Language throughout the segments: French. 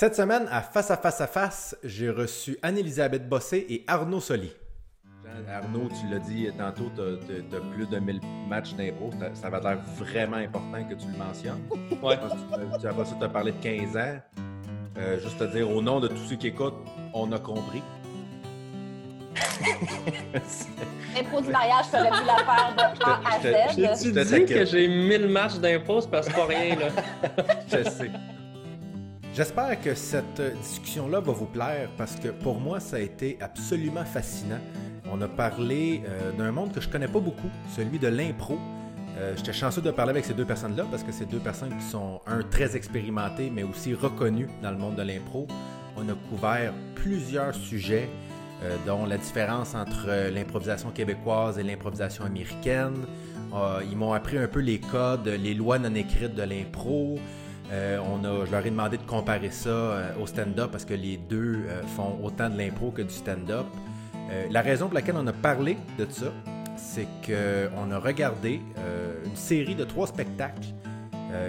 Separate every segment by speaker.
Speaker 1: Cette semaine, à Face à Face à Face, j'ai reçu Anne-Elisabeth Bossé et Arnaud Soli.
Speaker 2: Arnaud, tu l'as dit tantôt, tu as, plus de 1000 matchs d'impro. Ça va l'air vraiment important que tu le mentionnes.
Speaker 3: Ouais.
Speaker 2: Tu vas pas te parler de 15 ans. Euh, juste te dire, au nom de tous ceux qui écoutent, on a compris.
Speaker 4: L'impro du mariage, tu aurais pu la faire de A à Z.
Speaker 3: Tu dis que j'ai 1000 matchs d'impro, c'est parce que c'est pas rien, là?
Speaker 2: Je sais.
Speaker 1: J'espère que cette discussion-là va vous plaire parce que pour moi, ça a été absolument fascinant. On a parlé euh, d'un monde que je connais pas beaucoup, celui de l'impro. Euh, J'étais chanceux de parler avec ces deux personnes-là parce que c'est deux personnes qui sont, un, très expérimentées, mais aussi reconnues dans le monde de l'impro. On a couvert plusieurs sujets, euh, dont la différence entre l'improvisation québécoise et l'improvisation américaine. Ils m'ont appris un peu les codes, les lois non écrites de l'impro. Euh, on a, je leur ai demandé de comparer ça euh, au stand-up parce que les deux euh, font autant de l'impro que du stand-up. La raison pour laquelle on a parlé de ça, c'est qu'on a regardé une série de trois spectacles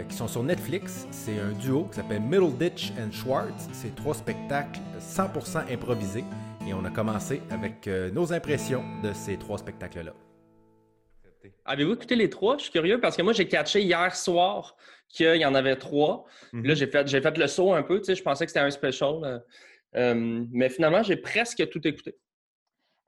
Speaker 1: qui sont sur Netflix. C'est un duo qui s'appelle Middleditch and Schwartz. C'est trois spectacles 100% improvisés. Et on a commencé avec nos impressions de ces trois spectacles-là.
Speaker 3: Avez-vous écouté les trois? Je suis curieux parce que moi, j'ai catché hier soir qu'il y en avait trois.
Speaker 1: Mhm.
Speaker 3: Là, j'ai fait, j'ai fait le saut un peu. Tu sais, je pensais que c'était un special. euh, euh, mais finalement, j'ai presque tout écouté.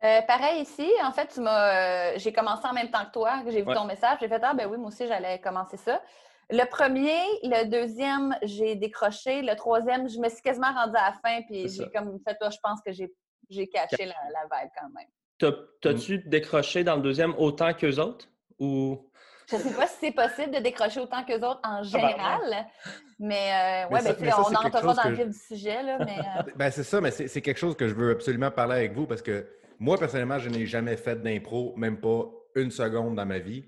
Speaker 4: Euh, pareil ici, en fait, tu m'as, euh, j'ai commencé en même temps que toi, que j'ai vu
Speaker 3: Ouais.
Speaker 4: ton message. J'ai fait Ah, ben oui, moi aussi, j'allais commencer ça. Le premier, le deuxième, j'ai décroché. Le troisième, je me suis quasiment rendue à la fin, puis
Speaker 3: C'est
Speaker 4: j'ai
Speaker 3: ça.
Speaker 4: comme fait, toi, je pense que j'ai, j'ai catché la, la vibe quand même.
Speaker 3: T'as- T'as-tu décroché dans le deuxième autant qu'eux autres? Ou...
Speaker 4: Je sais pas si c'est possible de décrocher autant qu'eux autres en général, mais, euh,
Speaker 2: Mais
Speaker 4: ouais,
Speaker 2: ça-
Speaker 4: ben,
Speaker 2: mais ça,
Speaker 4: on n'entre pas dans le vif du sujet, là, mais euh,
Speaker 2: Ben, c'est ça, mais c'est quelque chose que je veux absolument parler avec vous parce que moi, personnellement, je n'ai jamais fait d'impro, même pas une seconde dans ma vie.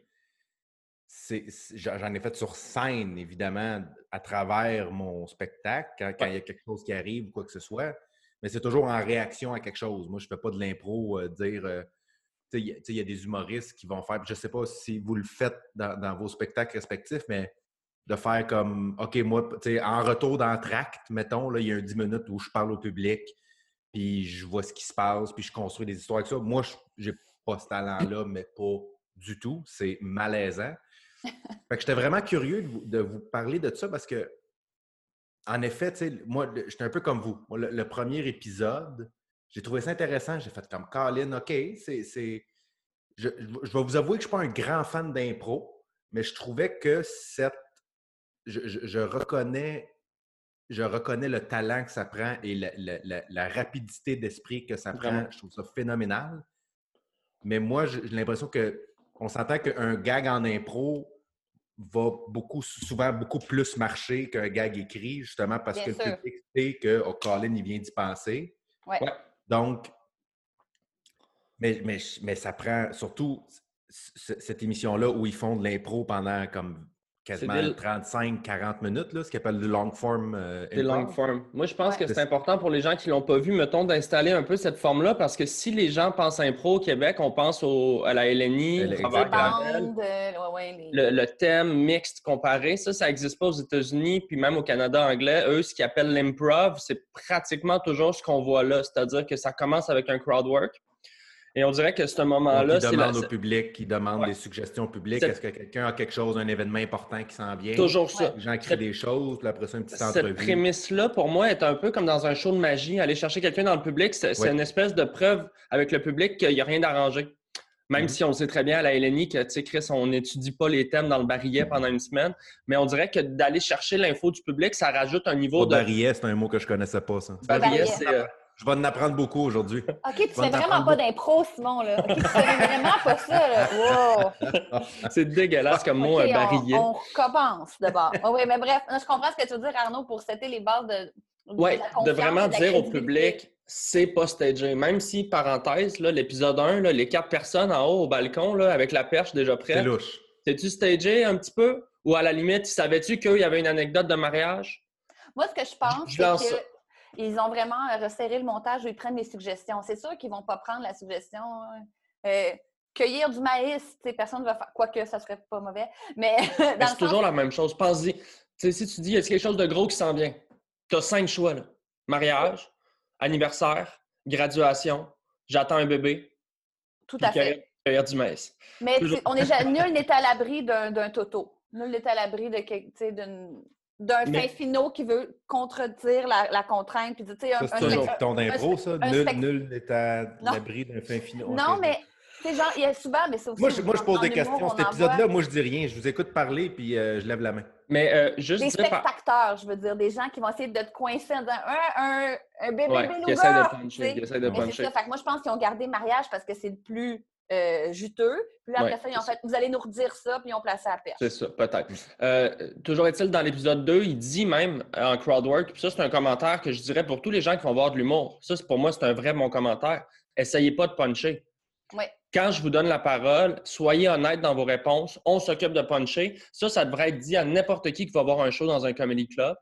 Speaker 2: J'en j'en ai fait sur scène, évidemment, à travers mon spectacle, quand, quand il y a quelque chose qui arrive ou quoi que ce soit. Mais c'est toujours en réaction à quelque chose. Moi, je ne fais pas de l'impro, euh, dire. Il y a- y des humoristes qui vont faire. Je ne sais pas si vous le faites dans, dans vos spectacles respectifs, mais de faire comme, OK, moi, en retour d'entracte, mettons, là, il y a un 10 minutes où je parle au public, puis je vois ce qui se passe, puis je construis des histoires avec ça. Moi, je n'ai pas ce talent-là, mais pas du tout. C'est malaisant. Fait que j'étais vraiment curieux de vous, de vous parler de ça parce que, en effet, moi, le- j'étais un peu comme vous. Le, le premier épisode, j'ai trouvé ça intéressant. J'ai fait comme Colin, OK, c'est. Je, je vais vous avouer que je ne suis pas un grand fan d'impro, mais je trouvais que cette. Je, je- je reconnais. Je reconnais le talent que ça prend et la, la- la- la rapidité d'esprit que ça prend. Je trouve ça phénoménal. Mais moi, j'ai j'ai l'impression que on s'entend qu'un gag en impro va beaucoup, souvent beaucoup plus marcher qu'un gag écrit, justement parce
Speaker 4: Bien
Speaker 2: que
Speaker 4: sûr.
Speaker 2: le public sait que oh, Colin, il vient d'y penser.
Speaker 4: ouais.
Speaker 3: Ouais.
Speaker 2: Donc, mais, mais, mais ça prend surtout cette émission-là où ils font de l'impro pendant comme quasiment
Speaker 3: des-
Speaker 2: 35-40 minutes, là, ce qu'ils appellent du long form. euh,
Speaker 3: Des long form. Moi, je pense
Speaker 4: Ouais.
Speaker 3: que c'est important pour les gens qui l'ont pas vu, mettons, d'installer un peu cette forme-là, parce que si les gens pensent impro au Québec, on pense au- à la LNI,
Speaker 4: euh, ouais, ouais, les-
Speaker 3: le, le thème mixte comparé, ça, ça n'existe pas aux États-Unis, puis même au Canada anglais. Eux, ce qu'ils appellent l'improv, c'est pratiquement toujours ce qu'on voit là. C'est-à-dire que ça commence avec un crowd work. Et on dirait que ce moment-là, la-
Speaker 2: demandent au public, demandent
Speaker 3: Ouais.
Speaker 2: des suggestions publiques. Est-ce que quelqu'un a quelque chose, un événement important qui s'en vient?
Speaker 3: toujours ça.
Speaker 2: Les gens créent
Speaker 3: Cette-
Speaker 2: des choses, puis après ça, une petite
Speaker 3: Cette
Speaker 2: entrevue.
Speaker 3: prémisse-là, pour moi, est un peu comme dans un show de magie. Aller chercher quelqu'un dans le public, c'est
Speaker 2: Ouais.
Speaker 3: une espèce de preuve avec le public qu'il n'y a rien d'arrangé. Même
Speaker 2: Mhm.
Speaker 3: si on sait très bien à la LNI que, tu sais, Chris, on n'étudie pas les thèmes dans le barillet pendant une semaine, mais on dirait que d'aller chercher l'info du public, ça rajoute un niveau
Speaker 2: Pas
Speaker 3: de...
Speaker 2: barillet, c'est un mot que je connaissais pas, ça.
Speaker 3: Barillet,
Speaker 4: Barillet.
Speaker 3: c'est... euh,
Speaker 2: Je vais en apprendre beaucoup aujourd'hui.
Speaker 4: OK, tu fais vraiment pas d'impro, Simon, là. OK, tu fais vraiment pas ça, là. Wow!
Speaker 3: c'est dégueulasse comme mot,
Speaker 4: OK,
Speaker 3: un
Speaker 4: on-
Speaker 3: barillet.
Speaker 4: On, recommence d'abord. oui, mais bref, je comprends ce que tu veux dire, Arnaud, pour setter les bases de. de
Speaker 3: Oui, de vraiment
Speaker 4: de
Speaker 3: dire au public, c'est pas stagé. Même si, parenthèse, là, l'épisode 1, là, les quatre personnes en haut au balcon, là, avec la perche déjà
Speaker 2: C'est
Speaker 3: prête,
Speaker 2: louche.
Speaker 3: c'est-tu stagé un petit peu? Ou à la limite, savais-tu qu'il y avait une anecdote de mariage?
Speaker 4: Moi, ce que je pense,
Speaker 3: Je
Speaker 4: c'est
Speaker 3: lance
Speaker 4: qu'ils ont vraiment euh, resserré le montage où ils prennent des suggestions. C'est sûr qu'ils vont pas prendre la suggestion. euh, cueillir du maïs, personne ne va faire. Quoique, ça serait pas mauvais. Mais le
Speaker 3: c'est toujours la même chose. Pense-y. Si tu dis, y a quelque chose de gros qui s'en vient? Tu as cinq choix. Là. Mariage, anniversaire, graduation, j'attends un bébé.
Speaker 4: Tout à fait.
Speaker 3: Cueillir du maïs.
Speaker 4: Mais on est, nul n'est à l'abri d'un toto. Nul n'est à l'abri de d'un fin finot qui veut contredire la, contrainte. Puis,
Speaker 2: ça, c'est toujours ton impro, ça? Nul, n'est à l'abri d'un fin finot.
Speaker 4: Non, mais genre, il y a souvent, mais
Speaker 2: Moi, je, moi, je pose des questions. Cet épisode-là, moi, je dis rien. Je vous écoute parler, puis euh, je lève la main.
Speaker 3: Mais euh, juste.
Speaker 4: Des spectateurs, je veux dire, des gens qui vont essayer de te coincer dans un, un, bébé
Speaker 3: ouais, qui essaie de puncher. Qui essaie de puncher.
Speaker 4: Fait que moi, je pense qu'ils ont gardé mariage parce que c'est le plus euh, juteux. Puis après ça, ils ont fait, vous allez nous redire ça, puis ils ont placé la perche.
Speaker 3: C'est ça, peut-être. Euh, toujours est-il, dans l'épisode 2, il dit même en crowdwork, puis ça, c'est un commentaire que je dirais pour tous les gens qui vont voir de l'humour. Ça, pour moi, c'est un vrai bon commentaire. Essayez pas de puncher.
Speaker 4: Oui
Speaker 3: quand je vous donne la parole, soyez honnête dans vos réponses. On s'occupe de puncher. Ça, ça devrait être dit à n'importe qui qui va voir un show dans un comedy club.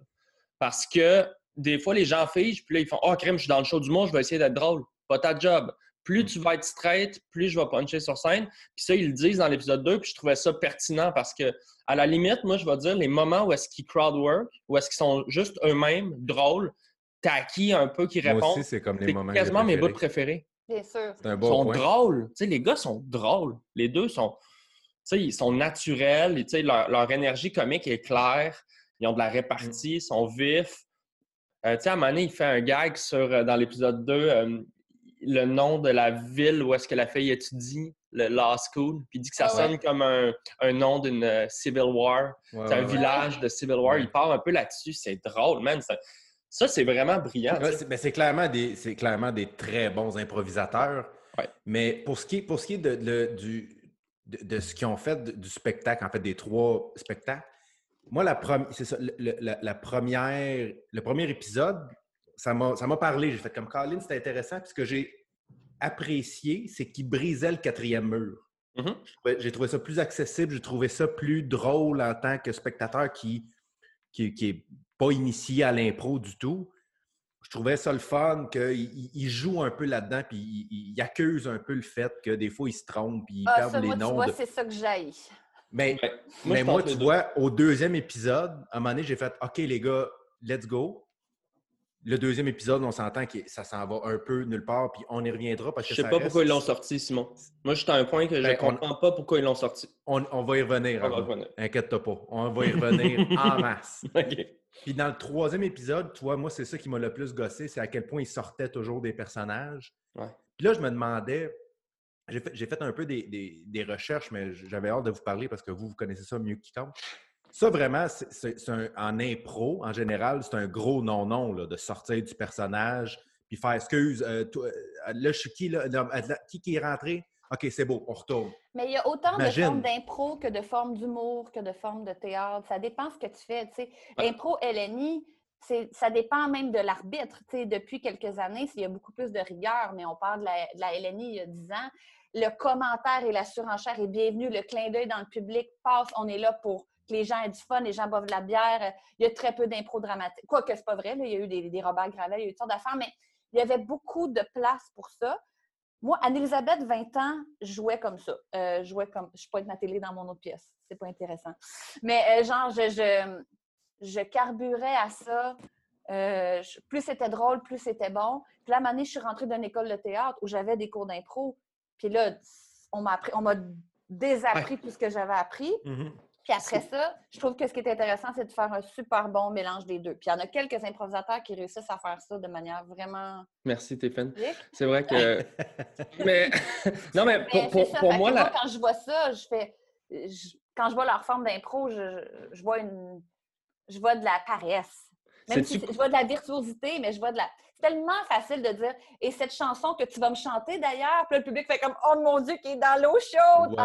Speaker 3: Parce que des fois, les gens figent, puis là, ils font Oh, crème, je suis dans le show du monde, je vais essayer d'être drôle. Pas ta job. Plus tu vas être straight, plus je vais puncher sur scène. Puis ça, ils le disent dans l'épisode 2, puis je trouvais ça pertinent parce que, à la limite, moi, je vais dire les moments où est-ce qu'ils crowdwork, où est-ce qu'ils sont juste eux-mêmes drôles, taquis un peu, qui répondent. Moi
Speaker 2: aussi, c'est comme les moments.
Speaker 3: quasiment mes bouts préférés.
Speaker 4: Bien sûr.
Speaker 3: Ils sont drôles. les gars sont drôles. Les deux sont, ils sont naturels. Et, leur, leur énergie comique est claire. Ils ont de la répartie, ils sont vifs. Euh, à un moment donné, il fait un gag sur, euh, dans l'épisode 2, euh, le nom de la ville où est-ce que la fille étudie, le Law School. Puis il dit que ça ah sonne comme un, un nom d'une Civil War. c'est un village de Civil War. Il part un peu là-dessus. C'est drôle, man. Ça, c'est vraiment brillant.
Speaker 2: mais c'est clairement, des, clairement des très bons improvisateurs. Mais pour ce qui est, pour ce qui est de, du, de, ce qu'ils ont fait du spectacle, en fait, des trois spectacles, moi, la, c'est ça, la, première, le premier épisode, ça m'a parlé. J'ai fait comme Colin, c'était intéressant. Puis ce que j'ai apprécié, c'est qu'il brisait le quatrième mur. Mm-hmm. J'ai trouvé ça plus accessible, j'ai trouvé ça plus drôle en tant que spectateur qui, qui, qui est pas initié à l'impro du tout. Je trouvais ça le fun qu'il il joue un peu là-dedans, puis il, accuse un peu le fait que des fois, il se trompe, puis il
Speaker 4: ah,
Speaker 2: perd les
Speaker 4: moi,
Speaker 2: noms.
Speaker 4: Tu vois, c'est ça que j'aille.
Speaker 2: Mais, mais moi, tu vois, au deuxième épisode, à un moment donné, j'ai fait OK, les gars, let's go. Le deuxième épisode, on s'entend que ça s'en va un peu nulle part, puis on y reviendra parce que
Speaker 3: Je sais pas pourquoi ils l'ont sorti, Simon. Moi, j'étais à un point que je ne ben, comprends pas pourquoi ils l'ont sorti.
Speaker 2: On, va y revenir. Inquiète-toi pas. On va y revenir en masse. Puis dans le troisième épisode, tu vois, moi, c'est ça qui m'a le plus gossé, c'est à quel point il sortait toujours des personnages. Puis là, je me demandais, j'ai fait, un peu des, recherches, mais j'avais hâte de vous parler parce que vous, vous connaissez ça mieux que quiconque. Ça, vraiment, c'est en impro, en général, c'est un gros non-non de sortir du personnage puis faire excuse, euh, euh, là, je suis qui, là, qui qui est rentré? OK, c'est beau, on retourne.
Speaker 4: Mais il y a autant de formes d'impro que de formes d'humour, que de formes de théâtre. Ça dépend ce que tu fais. L'impro LNI, ça dépend même de l'arbitre. Depuis quelques années, il y a beaucoup plus de rigueur, mais on parle de la, LNI il y a 10 ans. Le commentaire et la surenchère est bienvenu. Le clin d'œil dans le public passe. On est là pour les gens aient du fun, les gens boivent de la bière. Il y a très peu d'impro dramatique. Quoique, c'est pas vrai. il y a eu des, des Robert Gravel, il y a eu toutes sortes d'affaires, mais il y avait beaucoup de place pour ça. Moi, Anne-Elisabeth, 20 ans, jouais comme ça. Euh, jouais comme. Je pointe ma télé dans mon autre pièce. C'est pas intéressant. Mais euh, genre, je, je, je, carburais à ça. Euh, plus c'était drôle, plus c'était bon. Puis là, à je suis rentrée d'une école de théâtre où j'avais des cours d'impro. Puis là, on m'a désappris tout ce que j'avais appris. Mm-hmm. Puis après ça, je trouve que ce qui est intéressant, c'est de faire un super bon mélange des deux. Puis il y en a quelques improvisateurs qui réussissent à faire ça de manière vraiment.
Speaker 3: Merci, Stéphane. C'est vrai que. mais. non, mais pour, moi, là.
Speaker 4: quand je vois ça, je fais. Quand je vois leur forme d'impro, je, je, vois une. Je vois de la paresse. Même si je vois de la virtuosité, mais je vois de la tellement facile de dire et cette chanson que tu vas me chanter d'ailleurs, puis le public fait comme oh mon dieu qui est dans l'eau chaude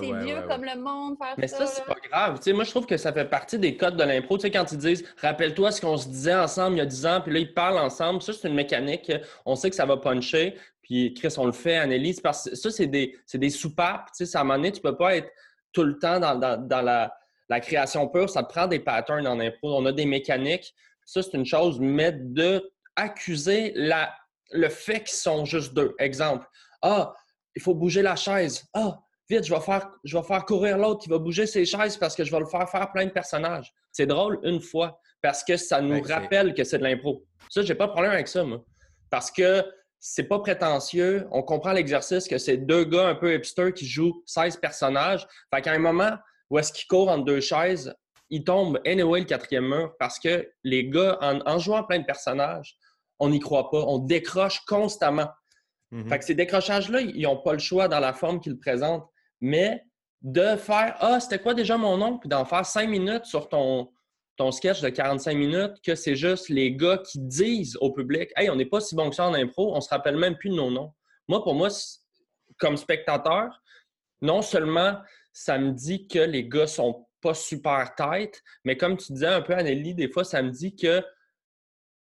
Speaker 4: c'est vieux comme le monde faire
Speaker 3: Mais ça, c'est pas grave. moi je trouve que ça fait partie des codes de l'impro, tu sais quand ils disent rappelle-toi ce qu'on se disait ensemble il y a 10 ans, puis là ils parlent ensemble, ça c'est une mécanique, on sait que ça va puncher, puis Chris on le fait Annelise parce que ça c'est des c'est des soupapes, tu sais à un moment donné tu peux pas être tout le temps dans, dans, la, la création pure, ça te prend des patterns en impro, on a des mécaniques. Ça, c'est une chose, mais de accuser la, le fait qu'ils sont juste deux. Exemple, ah, il faut bouger la chaise. Ah, vite, je vais faire, je vais faire courir l'autre qui va bouger ses chaises parce que je vais le faire faire plein de personnages. C'est drôle une fois parce que ça nous rappelle que c'est de l'impro. Ça, j'ai pas de problème avec ça, moi. Parce que c'est pas prétentieux. On comprend l'exercice que c'est deux gars un peu hipsters qui jouent 16 personnages. Fait qu'à un moment où est-ce qu'ils courent entre deux chaises, ils tombent anyway le quatrième mur parce que les gars, en, jouant plein de personnages, on n'y croit pas. On décroche constamment. Mm-hmm. Fait que ces décrochages-là, ils n'ont pas le choix dans la forme qu'ils présentent. Mais de faire Ah, c'était quoi déjà mon nom? Puis d'en faire cinq minutes sur ton, ton sketch de 45 minutes que c'est juste les gars qui disent au public Hey, on n'est pas si bon que ça en impro, on se rappelle même plus de nos noms. Moi, pour moi, comme spectateur, non seulement ça me dit que les gars sont pas super tête, mais comme tu disais un peu, Anneli, des fois, ça me dit que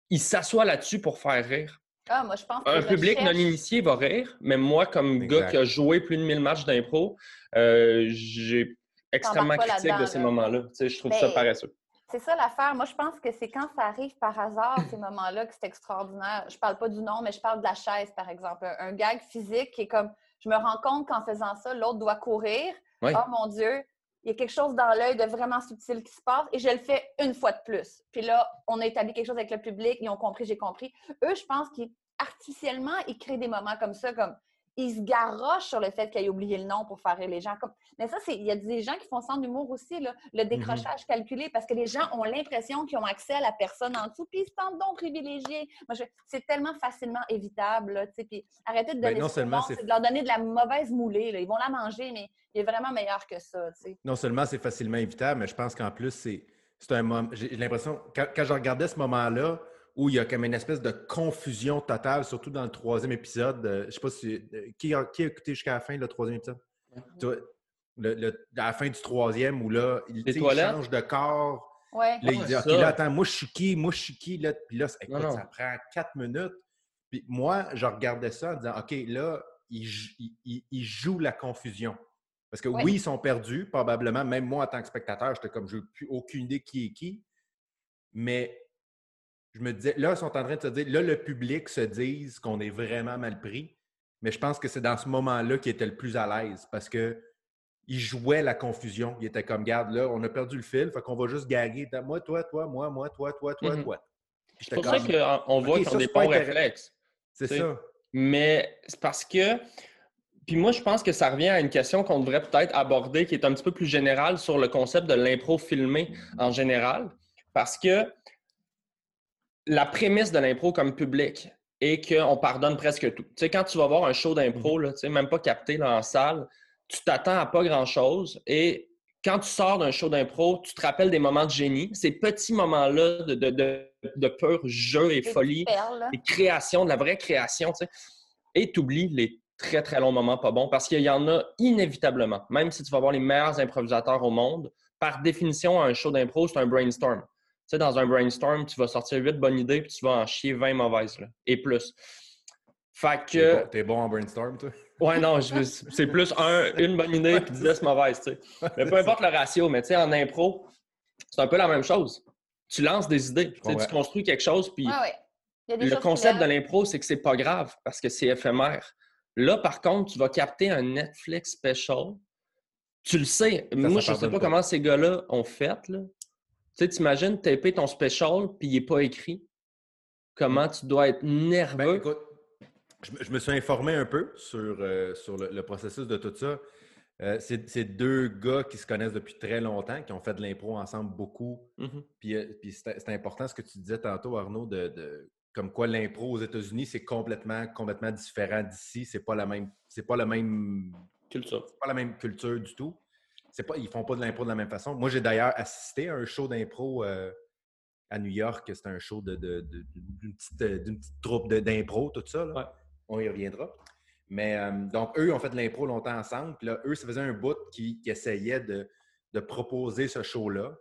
Speaker 3: il s'assoit là-dessus pour faire rire.
Speaker 4: Ah, moi, je pense
Speaker 3: Un public non initié va rire, mais moi, comme gars qui a joué plus de 1000 matchs d'impro, euh, j'ai extrêmement critique de ces moments-là. je trouve ça paresseux.
Speaker 4: C'est ça l'affaire. Moi, je pense que c'est quand ça arrive par hasard, ces moments-là, que c'est extraordinaire. Je parle pas du nom, mais je parle de la chaise, par exemple. Un, gag physique qui est comme, je me rends compte qu'en faisant ça, l'autre doit courir. Oh mon Dieu, il y a quelque chose dans l'œil de vraiment subtil qui se passe et je le fais une fois de plus. Puis là, on a établi quelque chose avec le public, ils ont compris, j'ai compris. Eux, je pense qu'artificiellement, ils créent des moments comme ça, comme ils se garochent sur le fait qu'ils aient oublié le nom pour faire rire les gens. Mais ça, il y a des gens qui font ça en humour aussi, le mm-hmm. décrochage calculé, parce que les gens ont l'impression qu'ils ont accès à la personne en dessous, puis ils se sentent donc privilégiés. Moi, c'est tellement facilement évitable. puis arrêtez de ben, donner c'est de leur donner de la mauvaise moulée. Ils vont la manger, mais il est vraiment meilleur que ça.
Speaker 2: Non seulement c'est facilement évitable, mais je pense qu'en plus, c'est un moment. J'ai l'impression, quand, quand je regardais ce moment-là, où il y a comme une espèce de confusion totale, surtout dans le troisième épisode. Euh, je ne sais pas si. Euh, qui, a, qui, a, écouté jusqu'à la fin, le troisième épisode? Le, à la fin du troisième, où là, il, change de corps.
Speaker 4: Ouais.
Speaker 2: Là, il dit OK, là, attends, moi, je suis qui? Moi, je suis qui? Là, puis là, écoute, ça prend quatre minutes. Puis moi, je regardais ça en disant OK, là, il, il, joue la confusion. Parce que oui, ils sont perdus, probablement. Même moi, en tant que spectateur, j'étais comme, je n'ai plus aucune idée qui est qui. Mais je me disais, là, ils sont en train de se dire, là, le public se dise qu'on est vraiment mal pris. Mais je pense que c'est dans ce moment-là qu'il était le plus à l'aise parce que il jouait la confusion. Il était comme, garde, là, on a perdu le fil, fait qu'on va juste gaguer. Moi, toi, toi, moi, moi, toi, toi, toi, mm-hmm. toi.
Speaker 3: C'est pour ça qu'on voit qu'ils ont des bons réflexes.
Speaker 2: C'est ça.
Speaker 3: Mais c'est parce que. Puis moi, je pense que ça revient à une question qu'on devrait peut-être aborder qui est un petit peu plus générale sur le concept de l'impro filmé en général. Parce que la prémisse de l'impro comme public est qu'on pardonne presque tout. Tu sais, quand tu vas voir un show d'impro, mhm. tu sais, même pas capté là, en salle, tu t'attends à pas grand-chose et quand tu sors d'un show d'impro, tu te rappelles des moments de génie, ces petits moments-là de, de, pur jeu et folie, et création, de la vraie création, tu sais, et tu oublies les très, très longs moments pas bons parce qu'il y en a inévitablement. Même si tu vas voir les meilleurs improvisateurs au monde, par définition, un show d'impro, c'est un brainstorm sais, dans un brainstorm, tu vas sortir 8 bonnes idées puis tu vas en chier 20 mauvaises, là, et plus. Fait que.
Speaker 2: T'es bon, bon, en brainstorm, toi?
Speaker 3: Ouais, non, c'est plus un, une bonne idée puis 10 mauvaises, tu sais. Mais peu importe le ratio, mais tu sais, en impro, c'est un peu la même chose. Tu lances des idées, tu construis quelque chose, puis
Speaker 4: ah
Speaker 3: le concept de l'impro, c'est que c'est pas grave parce que c'est éphémère. Là, par contre, tu vas capter un Netflix special. Tu le sais. Moi, je ne sais pas, comment ces gars-là ont fait, là. Tu sais, t'imagines taper ton special puis il n'est pas écrit. Comment tu dois être nerveux? Ben,
Speaker 2: écoute, je, me suis informé un peu sur, euh, sur le, processus de tout ça. Euh, c'est deux gars qui se connaissent depuis très longtemps, qui ont fait de l'impro ensemble beaucoup. Mm-hmm. Puis, euh, puis c'est important ce que tu disais tantôt, Arnaud, de, comme quoi l'impro aux États-Unis, c'est complètement, complètement différent d'ici. C'est pas la même. C'est pas la même
Speaker 3: culture.
Speaker 2: pas la même culture du tout c'est pas, ils font pas de l'impro de la même façon. Moi, j'ai d'ailleurs assisté à un show d'impro euh, à New York. C'était un show d'une de, petite, euh, petite, troupe d'impro, tout ça. On y reviendra. Mais euh, donc, eux ont fait de l'impro longtemps ensemble. Puis là, eux, ça faisait un bout qui, essayait de, proposer ce show-là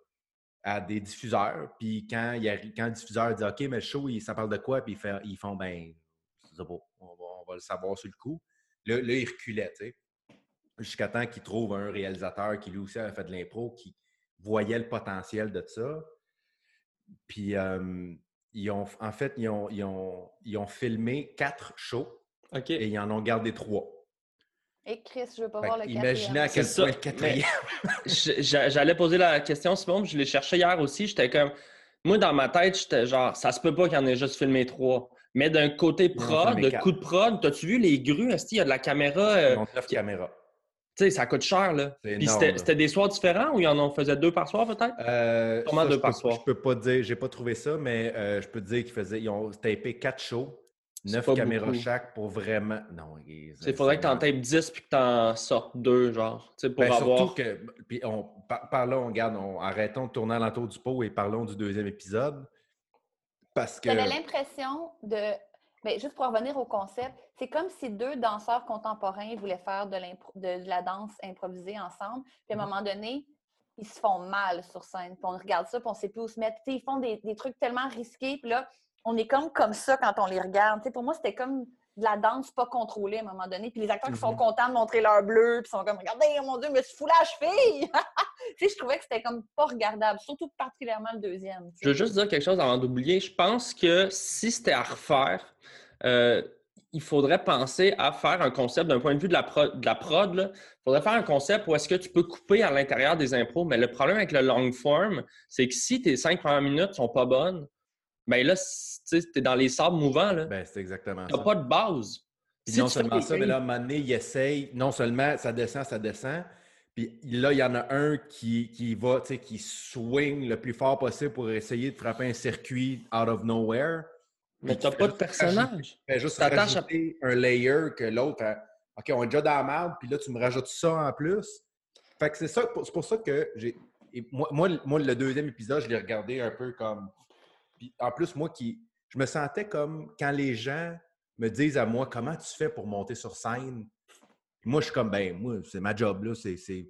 Speaker 2: à des diffuseurs. Puis quand, il quand le diffuseur dit OK, mais le show, ça parle de quoi? Puis ils, font ben, on va, on va le savoir sur le coup. Là, là ils reculaient, tu sais jusqu'à temps qu'il trouve un réalisateur qui lui aussi a fait de l'impro, qui voyait le potentiel de ça. Puis, ils ont, en fait, ils ont, ils ont, filmé quatre shows et ils en ont gardé trois.
Speaker 4: Et Chris, je veux pas voir le quatrième.
Speaker 2: Imaginez à quel point le quatrième.
Speaker 3: J'allais poser la question, Simon, je l'ai cherché hier aussi. J'étais comme. Moi, dans ma tête, j'étais genre, ça se peut pas qu'il y en ait juste filmé trois. Mais d'un côté prod, de coup de prod, t'as-tu vu les grues? Est-ce qu'il y a de la caméra? Euh,
Speaker 2: neuf caméras.
Speaker 3: Tu sais, ça coûte cher, là. Puis c'était des soirs différents ou il y en faisait deux par soir, peut-être?
Speaker 2: Euh, deux par soir. Je peux pas dire, j'ai pas trouvé ça, mais euh, je peux te dire qu'ils faisaient, ils ont tapé quatre shows. Neuf caméras chaque pour vraiment. Non,
Speaker 3: il faudrait que tu en tapes 10 puis que tu en sortes deux, genre. Pour ben, avoir...
Speaker 2: Surtout que. Puis on, parlons, on garde, on, arrêtons de tourner à l'entour du pot et parlons du deuxième épisode. Parce que.
Speaker 4: J'avais l'impression de. Mais juste pour revenir au concept, c'est comme si deux danseurs contemporains voulaient faire de, de, la danse improvisée ensemble. Puis à un mm-hmm. moment donné, ils se font mal sur scène. Puis on regarde ça, puis on ne sait plus où se mettre. ils font des, des, trucs tellement risqués. Puis là, on est comme comme ça quand on les regarde. pour moi, c'était comme de la danse pas contrôlée à un moment donné. Puis les acteurs qui sont mhm. contents de montrer leur bleu, puis sont comme Regardez, mon Dieu, me suis fou la cheville! je trouvais que c'était comme pas regardable, surtout particulièrement le deuxième.
Speaker 3: Je veux juste dire quelque chose avant d'oublier. Je pense que si c'était à refaire, euh, il faudrait penser à faire un concept d'un point de vue de la, prod. De la prod Il faudrait faire un concept où est-ce que tu peux couper à l'intérieur des impros. Mais le problème avec le long form, c'est que si tes cinq premières minutes sont pas bonnes, ben là, tu es dans les sables mouvants. Là.
Speaker 2: Ben, c'est exactement
Speaker 3: ça. Tu pas de base.
Speaker 2: non seulement ça, mais là, à un moment donné, il essaye, non seulement ça descend, ça descend, puis là, il y en a un qui, qui va, tu sais, qui swing le plus fort possible pour essayer de frapper un circuit out of nowhere.
Speaker 3: Mais tu n'as pas de personnage.
Speaker 2: Tu juste rajouter un layer que l'autre, OK, on est déjà dans la merde, puis là, tu me rajoutes ça en plus. Fait que c'est ça, c'est pour ça que j'ai. Moi, moi, moi, le deuxième épisode, je l'ai regardé un peu comme en plus, moi qui. Je me sentais comme quand les gens me disent à moi comment tu fais pour monter sur scène? moi, je suis comme ben, moi, c'est ma job, là, c'est. C'est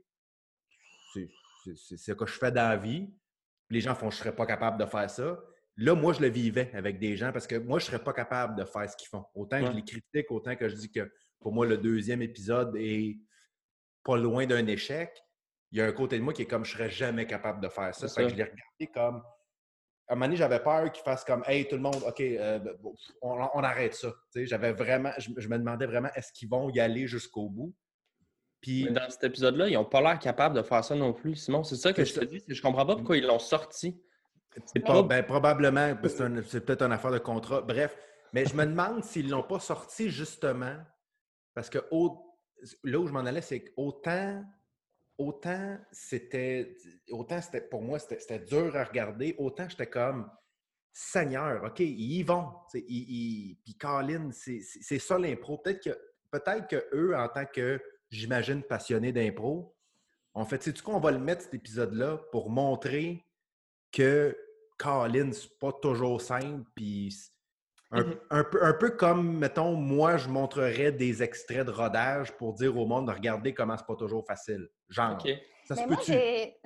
Speaker 2: ce que je fais dans la vie. Les gens font je ne serais pas capable de faire ça. Là, moi, je le vivais avec des gens parce que moi, je ne serais pas capable de faire ce qu'ils font. Autant que je les critique, autant que je dis que pour moi, le deuxième épisode est pas loin d'un échec. Il y a un côté de moi qui est comme je ne serais jamais capable de faire ça. ça. que je l'ai regardé comme à un moment donné, j'avais peur qu'il fasse comme Hey, tout le monde, OK, euh, ben, on, arrête ça. J'avais vraiment, je, me demandais vraiment est-ce qu'ils vont y aller jusqu'au bout?
Speaker 3: Puis... dans cet épisode-là, ils n'ont pas l'air capables de faire ça non plus. Simon, c'est ça que je te dis. Je comprends pas pourquoi ils l'ont sorti.
Speaker 2: Ben, probablement, c'est peut-être une affaire de contrat. Bref, mais je me demande s'ils ne l'ont pas sorti justement parce que là où je m'en allais, c'est qu'autant autant c'était autant c'était pour moi c'était dur à regarder, autant j'étais comme Seigneur, OK, ils y vont. Ils, puis Colin, c'est ça l'impro. Peut-être que peut-être eux, en tant que j'imagine passionnés d'impro, en fait, sais-tu quoi, on va le mettre cet épisode-là pour montrer que Colin, c'est pas toujours simple, puis Mmh un, peu, un, peu, comme, mettons, moi, je montrerais des extraits de rodage pour dire au monde de regarder comment c'est pas toujours facile. Genre.
Speaker 4: Ça mais moi, c'est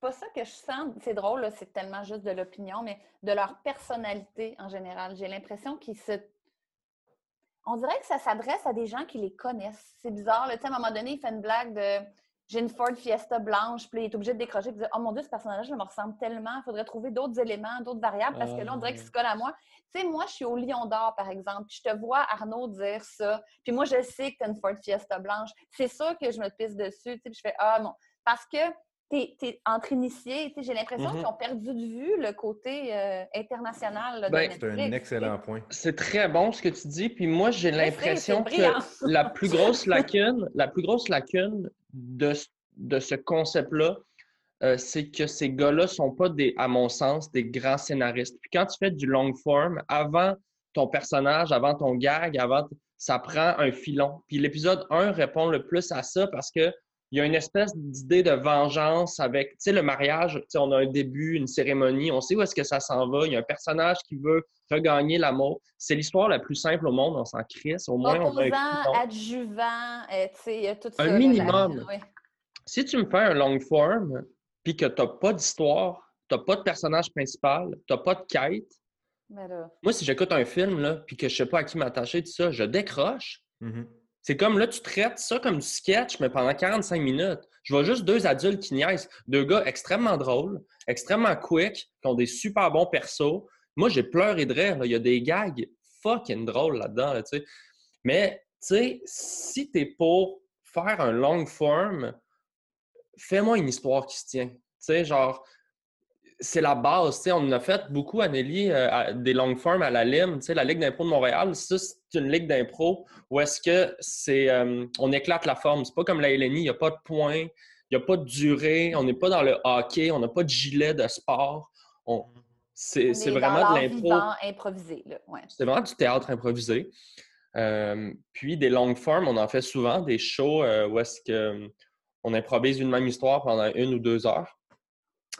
Speaker 4: pas ça que je sens. C'est drôle, c'est tellement juste de l'opinion, mais de leur personnalité en général. J'ai l'impression qu'ils se. On dirait que ça s'adresse à des gens qui les connaissent. C'est bizarre. Là. À un moment donné, il fait une blague de j'ai une Ford Fiesta blanche, puis il est obligé de décrocher, puis dire Oh mon Dieu, ce personnage-là me ressemble tellement, il faudrait trouver d'autres éléments, d'autres variables, parce que là, on dirait qu'il se colle à moi. Tu sais, moi, je suis au Lion d'Or, par exemple, puis je te vois, Arnaud, dire ça, puis moi, je sais que tu as une Ford Fiesta blanche. C'est sûr que je me pisse dessus, tu sais, puis je fais Ah non. Parce que tu es, entre initiés, j'ai l'impression mm-hmm. qu'ils ont perdu de vue le côté euh, international.
Speaker 2: Ben, c'est un excellent point.
Speaker 3: C'est très bon ce que tu dis, puis moi, j'ai l'impression que la plus grosse lacune, la plus grosse lacune de, ce concept-là, euh, c'est que ces gars-là ne sont pas, des, à mon sens, des grands scénaristes. Puis quand tu fais du long form, avant ton personnage, avant ton gag, avant, ça prend un filon. Puis l'épisode 1 répond le plus à ça parce que il y a une espèce d'idée de vengeance avec, tu sais, le mariage, tu sais, on a un début, une cérémonie, on sait où est-ce que ça s'en va, il y a un personnage qui veut regagner l'amour. C'est l'histoire la plus simple au monde, on s'en crisse, au moins
Speaker 4: on a adjuvant, euh, tu sais, tout ça.
Speaker 3: Un minimum. Si tu me fais un long form, puis que tu n'as pas d'histoire, tu n'as pas de personnage principal, tu n'as pas de quête, moi, si j'écoute un film, là, puis que je ne sais pas à qui m'attacher, tout ça, je décroche. Mm-hmm. C'est comme là, tu traites ça comme du sketch, mais pendant 45 minutes. Je vois juste deux adultes qui niaisent. Deux gars extrêmement drôles, extrêmement quick, qui ont des super bons persos. Moi, j'ai pleuré de rire. Il y a des gags fucking drôles là-dedans. Mais, tu sais, si tu es pour faire un long form, fais-moi une histoire qui se tient. Tu sais, genre, c'est la base. Tu sais, on a fait beaucoup, Anneli, euh, des long forms à la LIM, tu sais, la Ligue d'impro de Montréal. Ça, c'est une ligue d'impro où est-ce que c'est. Euh, on éclate la forme. C'est pas comme la LNI, il n'y a pas de points, il n'y a pas de durée, on n'est pas dans le hockey, on n'a pas de gilet de sport. c'est, vraiment de l'impro.
Speaker 4: improvisé.
Speaker 3: C'est vraiment du théâtre improvisé. Euh, puis des long forms, on en fait souvent, des shows où est-ce que on improvise une même histoire pendant une ou deux heures.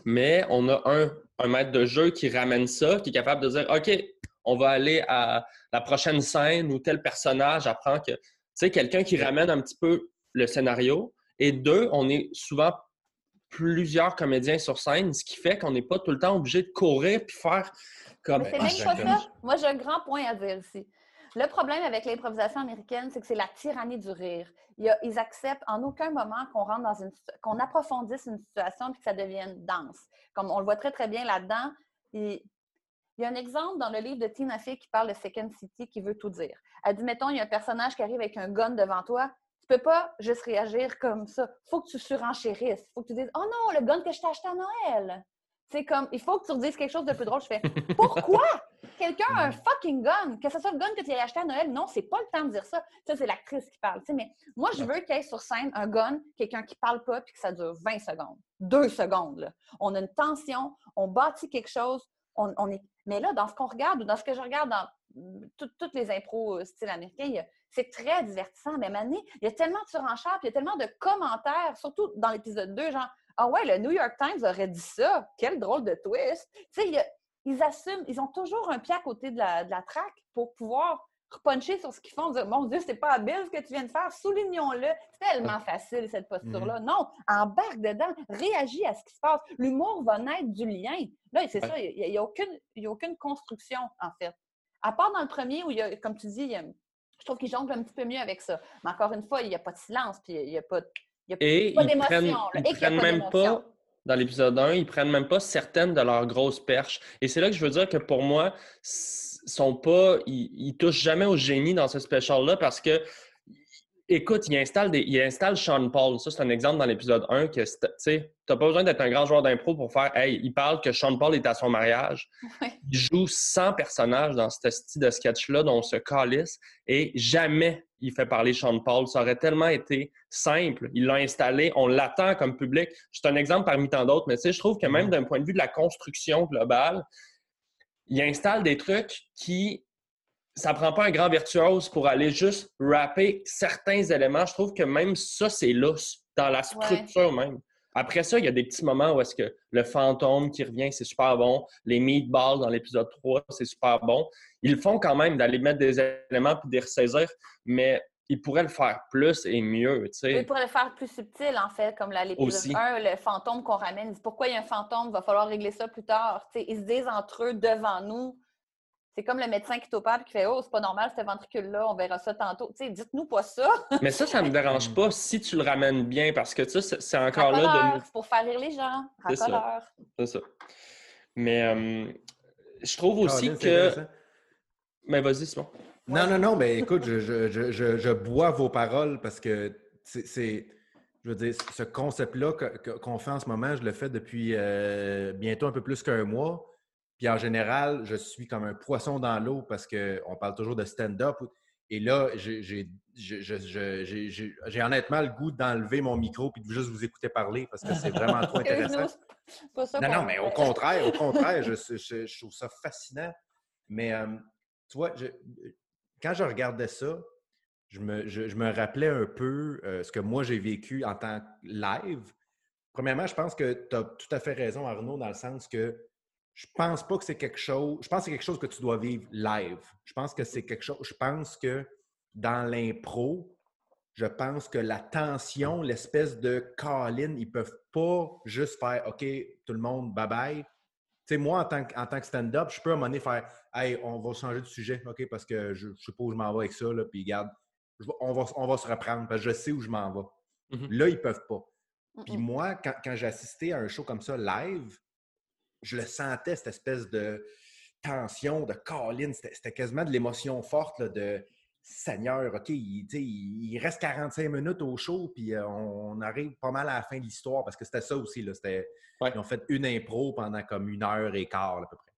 Speaker 3: Mais on a un, un maître de jeu qui ramène ça, qui est capable de dire OK, on va aller à la prochaine scène où tel personnage apprend que. Tu sais, quelqu'un qui ramène un petit peu le scénario. Et deux, on est souvent plusieurs comédiens sur scène, ce qui fait qu'on n'est pas tout le temps obligé de courir puis faire comme.
Speaker 4: c'est même pas ça. Moi, j'ai un grand point à dire ici. Le problème avec l'improvisation américaine, c'est que c'est la tyrannie du rire. ils acceptent en aucun moment qu'on rentre dans une qu'on approfondisse une situation et que ça devienne dense. Comme on le voit très, très bien là-dedans. Il, y a un exemple dans le livre de Tina Fey qui parle de Second City qui veut tout dire. Elle dit, mettons, il y a un personnage qui arrive avec un gun devant toi. Tu peux pas juste réagir comme ça. Il faut que tu surenchérisses. Il faut que tu dises, oh non, le gun que je t'ai acheté à Noël. C'est comme, il faut que tu redises quelque chose de plus drôle. Je fais, pourquoi? Quelqu'un a un fucking gun. Que ce soit le gun que tu as acheté à Noël, non, c'est pas le temps de dire ça. Ça, c'est l'actrice qui parle. mais moi, je veux qu'il y ait sur scène un gun, quelqu'un qui parle pas, puis que ça dure 20 secondes. Deux secondes. On a une tension, on bâtit quelque chose. On, est... Mais là, dans ce qu'on regarde ou dans ce que je regarde dans toutes les impros euh, style américain, c'est très divertissant. Mais Mané, il y a tellement de surenchères, puis il y a tellement de commentaires, surtout dans l'épisode 2, genre ah ouais, le New York Times aurait dit ça. Quel drôle de twist. Tu sais, ils assument, ils ont toujours un pied à côté de la, de la traque pour pouvoir repuncher sur ce qu'ils font, dire Mon Dieu, c'est pas habile ce que tu viens de faire, soulignons-le. C'est tellement facile, cette posture-là. Mm-hmm. Non, embarque dedans, réagis à ce qui se passe. L'humour va naître du lien. Là, c'est ça, il n'y a, aucune, a aucune construction, en fait. À part dans le premier où il y a, comme tu dis, je trouve qu'ils jonglent un petit peu mieux avec ça. Mais encore une fois, il n'y a pas de silence, puis il n'y a pas de
Speaker 3: et ils prennent, prennent même pas, dans l'épisode 1, ils prennent même pas certaines de leurs grosses perches. Et c'est là que je veux dire que pour moi, sont pas, ils, ils touchent jamais au génie dans ce special-là parce que Écoute, il installe, des, il installe Sean Paul. Ça, c'est un exemple dans l'épisode 1 que tu n'as pas besoin d'être un grand joueur d'impro pour faire Hey, il parle que Sean Paul est à son mariage. Il joue 100 personnages dans ce style de sketch-là dont on se calisse et jamais il fait parler Sean Paul. Ça aurait tellement été simple. Il l'a installé, on l'attend comme public. C'est un exemple parmi tant d'autres, mais je trouve que même mm-hmm. d'un point de vue de la construction globale, il installe des trucs qui ça prend pas un grand virtuose pour aller juste rapper certains éléments. Je trouve que même ça, c'est lousse dans la structure même. Après ça, il y a des petits moments où est-ce que le fantôme qui revient, c'est super bon. Les meatballs dans l'épisode 3, c'est super bon. Ils font quand même d'aller mettre des éléments puis de les ressaisir, mais ils pourraient le faire plus et mieux.
Speaker 4: Ils pourraient le faire plus subtil, en fait, comme l'épisode 1, le fantôme qu'on ramène. Pourquoi il y a un fantôme? Il va falloir régler ça plus tard. ils se disent entre eux, devant nous, c'est comme le médecin qui t'opère qui fait Oh, c'est pas normal ce ventricule-là, on verra ça tantôt. Tu sais, dites-nous pas ça.
Speaker 3: Mais ça, ça me dérange pas si tu le ramènes bien parce que tu sais, c'est encore là
Speaker 4: de. C'est pour faire rire les gens. C'est ça.
Speaker 3: C'est ça. Mais euh, je trouve aussi que. Mais vas-y, Simon.
Speaker 2: Non, non, non, mais écoute, je, je, je, je, bois vos paroles parce que c'est. Je veux dire, ce concept-là qu'on fait en ce moment, je le fais depuis euh, bientôt un peu plus qu'un mois. Puis en général, je suis comme un poisson dans l'eau parce qu'on parle toujours de stand-up. Et là, j'ai honnêtement le goût d'enlever mon micro et de juste vous écouter parler parce que c'est vraiment trop intéressant. non, non, mais au contraire, au contraire, je, trouve ça fascinant. Mais euh, tu vois, quand je regardais ça, je me, rappelais un peu euh, ce que moi j'ai vécu en tant que live. Premièrement, je pense que tu as tout à fait raison, Arnaud, dans le sens que je pense pas que c'est quelque chose. Je pense que c'est quelque chose que tu dois vivre live. Je pense que c'est quelque chose. Je pense que dans l'impro, je pense que la tension, l'espèce de call-in, ils peuvent pas juste faire OK, tout le monde, bye bye. Tu sais, moi, en tant que, que stand-up, je peux à un moment donné faire Hey, on va changer de sujet, OK, parce que je, ne sais pas où je m'en vais avec ça, là, puis regarde, on va, on va se reprendre parce que je sais où je m'en vais. Mm-hmm. Là, ils peuvent pas. Puis moi, quand, quand j'ai assisté à un show comme ça live, je le sentais, cette espèce de tension, de câline. C'était quasiment de l'émotion forte de Seigneur, OK, il, reste 45 minutes au show, puis euh, on, arrive pas mal à la fin de l'histoire, parce que c'était ça aussi. Là, Ils ont fait une impro pendant comme une heure et quart à peu près.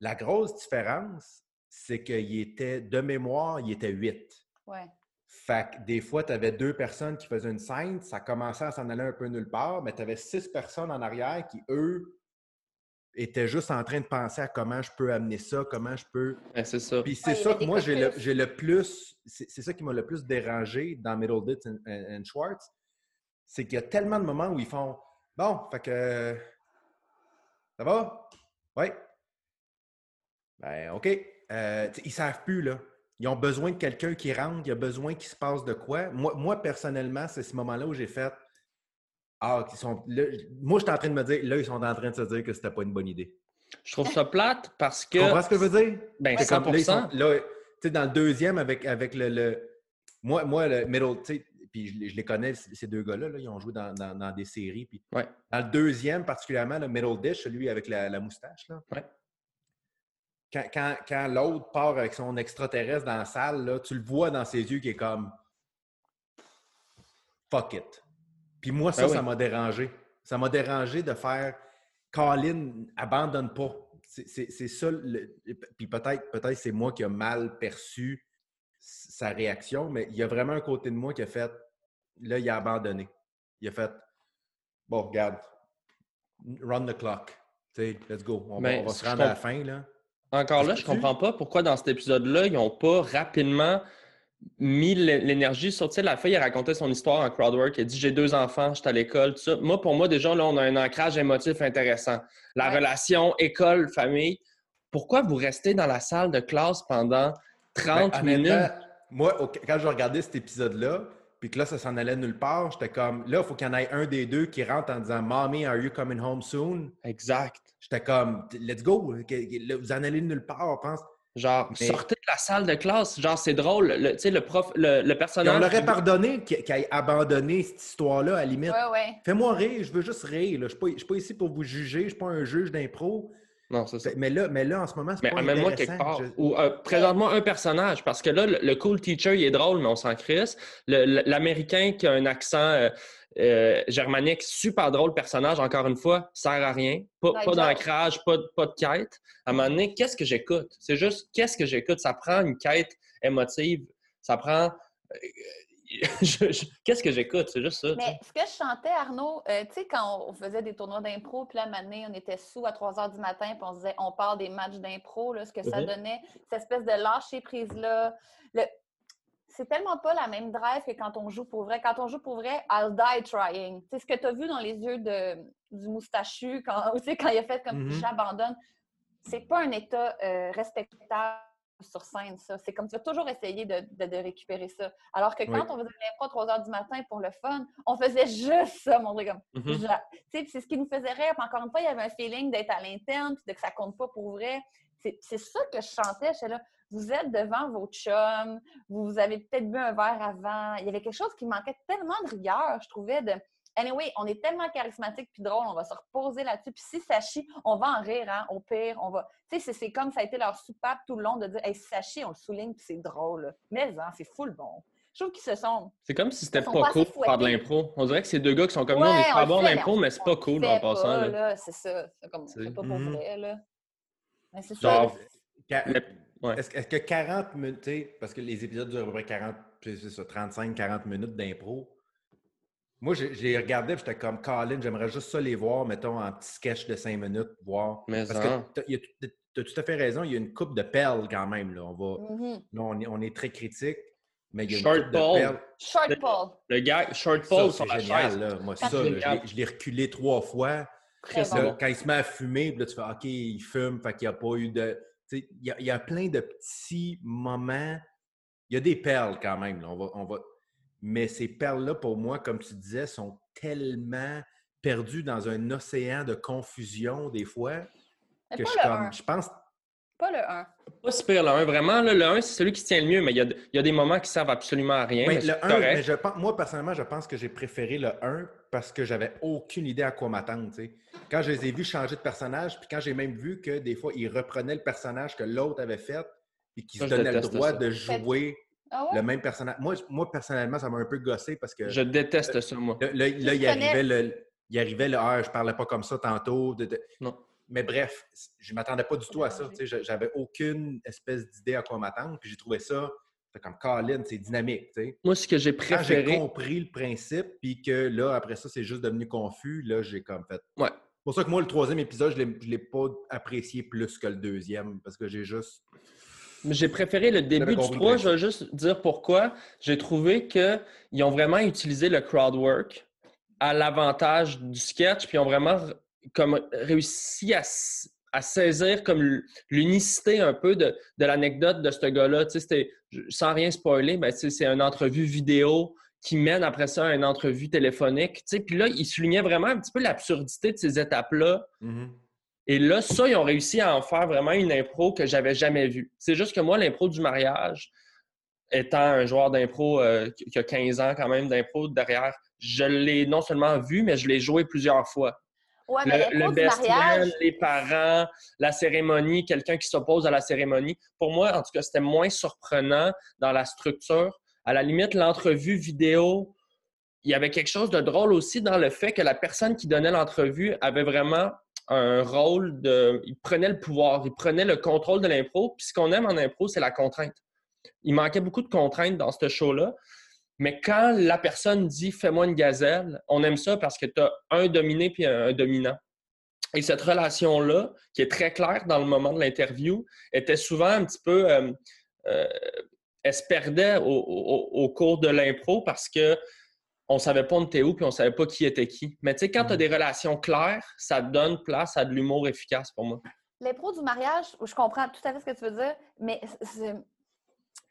Speaker 2: La grosse différence, c'est qu'il était, de mémoire, il était huit.
Speaker 4: Ouais.
Speaker 2: Fait que des fois, tu avais deux personnes qui faisaient une scène, ça commençait à s'en aller un peu nulle part, mais tu avais six personnes en arrière qui, eux, étaient juste en train de penser à comment je peux amener ça, comment je peux.
Speaker 3: c'est ça.
Speaker 2: Puis c'est ça que moi, j'ai le, plus. C'est ça qui m'a le plus dérangé dans Middle Bits and, Schwartz. C'est qu'il y a tellement de moments où ils font Bon, fait que. Ça va? Oui. Ben, OK. Euh, ils savent plus, là. Ils ont besoin de quelqu'un qui rentre, il y a besoin qu'il se passe de quoi. Moi, moi personnellement, c'est ce moment-là où j'ai fait Ah, ils sont. moi, j'étais en train de me dire, là, ils sont en train de se dire que c'était pas une bonne idée.
Speaker 3: Je trouve ça plate parce que.
Speaker 2: Tu comprends ce que je veux dire?
Speaker 3: Ben, 100%. Comme,
Speaker 2: là, tu sais, dans le deuxième, avec, avec le, Moi, moi, le middle, tu sais, puis je, les connais, ces deux gars-là, là, ils ont joué dans, dans, des séries. Puis
Speaker 3: ouais.
Speaker 2: Dans le deuxième, particulièrement, le middle dish, celui avec la, la moustache, là.
Speaker 3: Ouais
Speaker 2: quand, l'autre part avec son extraterrestre dans la salle, là, tu le vois dans ses yeux qui est comme fuck it. Puis moi, ça, ben ça m'a dérangé. Ça m'a dérangé de faire Colin, abandonne pas. C'est ça. Puis peut-être peut c'est moi qui ai mal perçu sa réaction, mais il y a vraiment un côté de moi qui a fait là, il a abandonné. Il a fait bon, regarde, run the clock. let's go. On, va, ben, se rendre à la fin. Là.
Speaker 3: Encore là, je comprends pas pourquoi dans cet épisode-là, ils n'ont pas rapidement mis l'énergie sur, tu sais, la fille, a raconté son histoire en crowdwork, elle dit « j'ai deux enfants, j'étais à l'école », tout ça. Moi, pour moi, déjà, là, on a un ancrage émotif intéressant. La relation école-famille. Pourquoi vous restez dans la salle de classe pendant 30 ben, minutes?
Speaker 2: Moi, quand je regardais cet épisode-là, puis que là, ça s'en allait nulle part, j'étais comme, là, il faut qu'il y en ait un des deux qui rentre en disant « Mommy, are you coming home soon? »
Speaker 3: Exact.
Speaker 2: J'étais comme, let's go, vous en allez nulle part, je pense.
Speaker 3: Genre, sortez de la salle de classe. Genre, c'est drôle. Tu sais, le prof, le, personnage.
Speaker 2: on l'aurait pardonné qu'il ait abandonné cette histoire-là, à la limite.
Speaker 4: Ouais, ouais.
Speaker 2: Fais-moi rire, je veux juste rire. Je ne suis, pas ici pour vous juger, je ne suis pas un juge d'impro.
Speaker 3: Non, c'est ça.
Speaker 2: Mais là, mais là, en ce moment, c'est pas
Speaker 3: Mais moi quelque part. Ou euh, présente-moi un personnage, parce que là, le, cool teacher, il est drôle, mais on s'en crisse. L'Américain qui a un accent euh, euh, germanique, super drôle personnage, encore une fois, sert à rien. Pas, d'ancrage, pas, pas, de quête. À un moment donné, qu'est-ce que j'écoute? C'est juste qu'est-ce que j'écoute? Ça prend une quête émotive. Ça prend. Euh, qu'est-ce que j'écoute? C'est juste ça.
Speaker 4: Mais ce que je chantais, Arnaud, euh, tu sais, quand on faisait des tournois d'impro, puis là, à on était sous à 3 h du matin, puis on disait, on parle des matchs d'impro, ce que ça mm-hmm. donnait, cette espèce de lâcher prise-là. Le c'est tellement pas la même drive que quand on joue pour vrai. Quand on joue pour vrai, I'll die trying. C'est ce que tu as vu dans les yeux de, du moustachu quand, quand il a fait comme mm-hmm. j'abandonne. C'est pas un état euh, respectable sur scène, ça. C'est comme tu vas toujours essayer de, de, récupérer ça. Alors que quand on faisait l'impro à 3 heures du matin pour le fun, on faisait juste ça, mon truc. Mm-hmm. C'est ce qui nous faisait rire. encore une fois, il y avait un feeling d'être à l'interne puis de que ça compte pas pour vrai. C'est ça que je chantais. Je là, vous êtes devant votre chum, vous avez peut-être bu un verre avant. Il y avait quelque chose qui manquait tellement de rigueur, je trouvais, de Anyway, on est tellement charismatique puis drôle, on va se reposer là-dessus. Puis si ça chie, on va en rire, hein, au pire. On va. Tu sais, c'est comme ça a été leur soupape tout le long de dire Hey, si ça chie, on le souligne, puis c'est drôle. Mais hein, c'est full bon. Je trouve qu'ils se sont.
Speaker 3: C'est comme si c'était pas, cool de faire de l'impro. On dirait que ces deux gars qui sont comme nous, on est pas bon l'impro, mais c'est pas cool en passant.
Speaker 4: Là. C'est ça. C'est comme c'est pas pour mhm. vrai, là. Mais c'est ça.
Speaker 2: Est-ce que 40 minutes, parce que les épisodes durent à peu près 40, 35-40 minutes d'impro. Moi, j'ai regardé et j'étais comme Colin, j'aimerais juste ça les voir, mettons, en petit sketch de 5 minutes, voir.
Speaker 3: Mais
Speaker 2: parce que tu as, tout à fait raison, il y a une coupe de perles quand même. Là. On, va,
Speaker 4: mm-hmm.
Speaker 2: on, est, on, est, très critique. Mais il y a
Speaker 3: short
Speaker 2: une
Speaker 3: ball.
Speaker 4: Short ball.
Speaker 3: Le, gars, short ball,
Speaker 2: c'est génial. Là. Moi, ça, je l'ai reculé trois fois. Quand il se met à fumer, là, tu fais OK, il fume, fait qu'il n'y a pas eu de. Il y, a plein de petits moments. Il y a des perles quand même. on va, on va... Mais ces perles-là, pour moi, comme tu disais, sont tellement perdues dans un océan de confusion des fois que je, comme, je pense
Speaker 4: pas le 1.
Speaker 3: Pas super le 1. Vraiment, le 1, c'est celui qui tient le mieux, mais il y a, il y a des moments qui servent absolument à rien.
Speaker 2: Mais, le 1, mais je moi, personnellement, je pense que j'ai préféré le 1 parce que j'avais aucune idée à quoi m'attendre. Quand je les ai vus changer de personnage, puis quand j'ai même vu que des fois, ils reprenaient le personnage que l'autre avait fait, et qu'ils se donnaient le droit de jouer
Speaker 4: Ah
Speaker 2: le même personnage. Moi, moi, personnellement, ça m'a un peu gossé parce que.
Speaker 3: Je déteste ça, moi.
Speaker 2: Là, là, il, arrivait le, il arrivait le Ah, je parlais pas comme ça tantôt.
Speaker 3: Non.
Speaker 2: Mais bref, je m'attendais pas du tout à ça. J'avais aucune espèce d'idée à quoi m'attendre. Puis j'ai trouvé ça comme Colin, c'est dynamique.
Speaker 3: Moi, ce que j'ai préféré.
Speaker 2: j'ai compris le principe, puis que là, après ça, c'est juste devenu confus, là, j'ai comme fait.
Speaker 3: Ouais.
Speaker 2: C'est pour ça que moi, le troisième épisode, je ne l'ai pas apprécié plus que le deuxième, parce que j'ai juste.
Speaker 3: J'ai préféré le début du 3. Je vais juste dire pourquoi. J'ai trouvé qu'ils ont vraiment utilisé le crowd work à l'avantage du sketch, puis ils ont vraiment comme réussi à, à saisir comme l'unicité un peu de, de l'anecdote de ce gars-là. Tu sais, sans rien spoiler, ben, c'est une entrevue vidéo qui mène après ça à une entrevue téléphonique. Puis là, il soulignait vraiment un petit peu l'absurdité de ces étapes-là.
Speaker 2: Mm-hmm.
Speaker 3: Et là, ça, ils ont réussi à en faire vraiment une impro que j'avais jamais vue. C'est juste que moi, l'impro du mariage, étant un joueur d'impro euh, qui a 15 ans quand même d'impro derrière, je l'ai non seulement vu, mais je l'ai joué plusieurs fois.
Speaker 4: Le,
Speaker 3: best man, les parents, la cérémonie, quelqu'un qui s'oppose à la cérémonie. Pour moi, en tout cas, c'était moins surprenant dans la structure. À la limite, l'entrevue vidéo, il y avait quelque chose de drôle aussi dans le fait que la personne qui donnait l'entrevue avait vraiment un rôle de. Il prenait le pouvoir, il prenait le contrôle de l'impro. Puis ce qu'on aime en impro, c'est la contrainte. Il manquait beaucoup de contraintes dans ce show-là. Mais quand la personne dit fais-moi une gazelle, on aime ça parce que tu as un dominé puis un, dominant. Et cette relation-là, qui est très claire dans le moment de l'interview, était souvent un petit peu. Euh, euh, elle se perdait au cours de l'impro parce que on savait pas on était où puis on savait pas qui était qui. Mais tu sais, quand tu as mm. des relations claires, ça donne place à de l'humour efficace pour moi.
Speaker 4: Les pros du mariage, je comprends tout à fait ce que tu veux dire, mais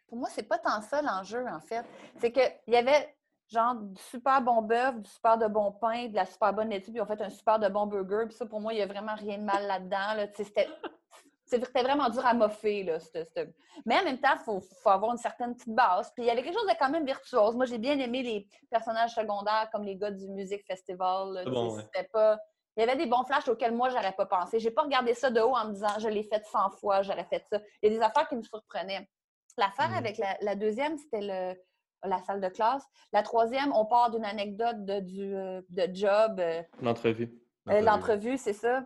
Speaker 4: pour moi, c'est pas tant ça l'enjeu, en fait. C'est qu'il y avait genre du super bon bœuf, du super de bon pain, de la super bonne laitue, puis on fait un super de bon burger. Puis ça, pour moi, il n'y a vraiment rien de mal là-dedans. Là. C'était c'était vraiment dur à moffer. Là, Mais en même temps, il faut, avoir une certaine petite base. Puis il y avait quelque chose de quand même virtuose. Moi, j'ai bien aimé les personnages secondaires comme les gars du Music Festival. pas... Il y avait des bons flashs auxquels moi, j'aurais pas pensé. J'ai pas regardé ça de haut en me disant je l'ai fait 100 fois, j'aurais fait ça. Il y a des affaires qui me surprenaient. L'affaire mm. avec la, deuxième, c'était le, la salle de classe. La troisième, on part d'une anecdote de, du, euh, de job. Euh,
Speaker 3: l'entrevue.
Speaker 4: Euh, l'entrevue, c'est ça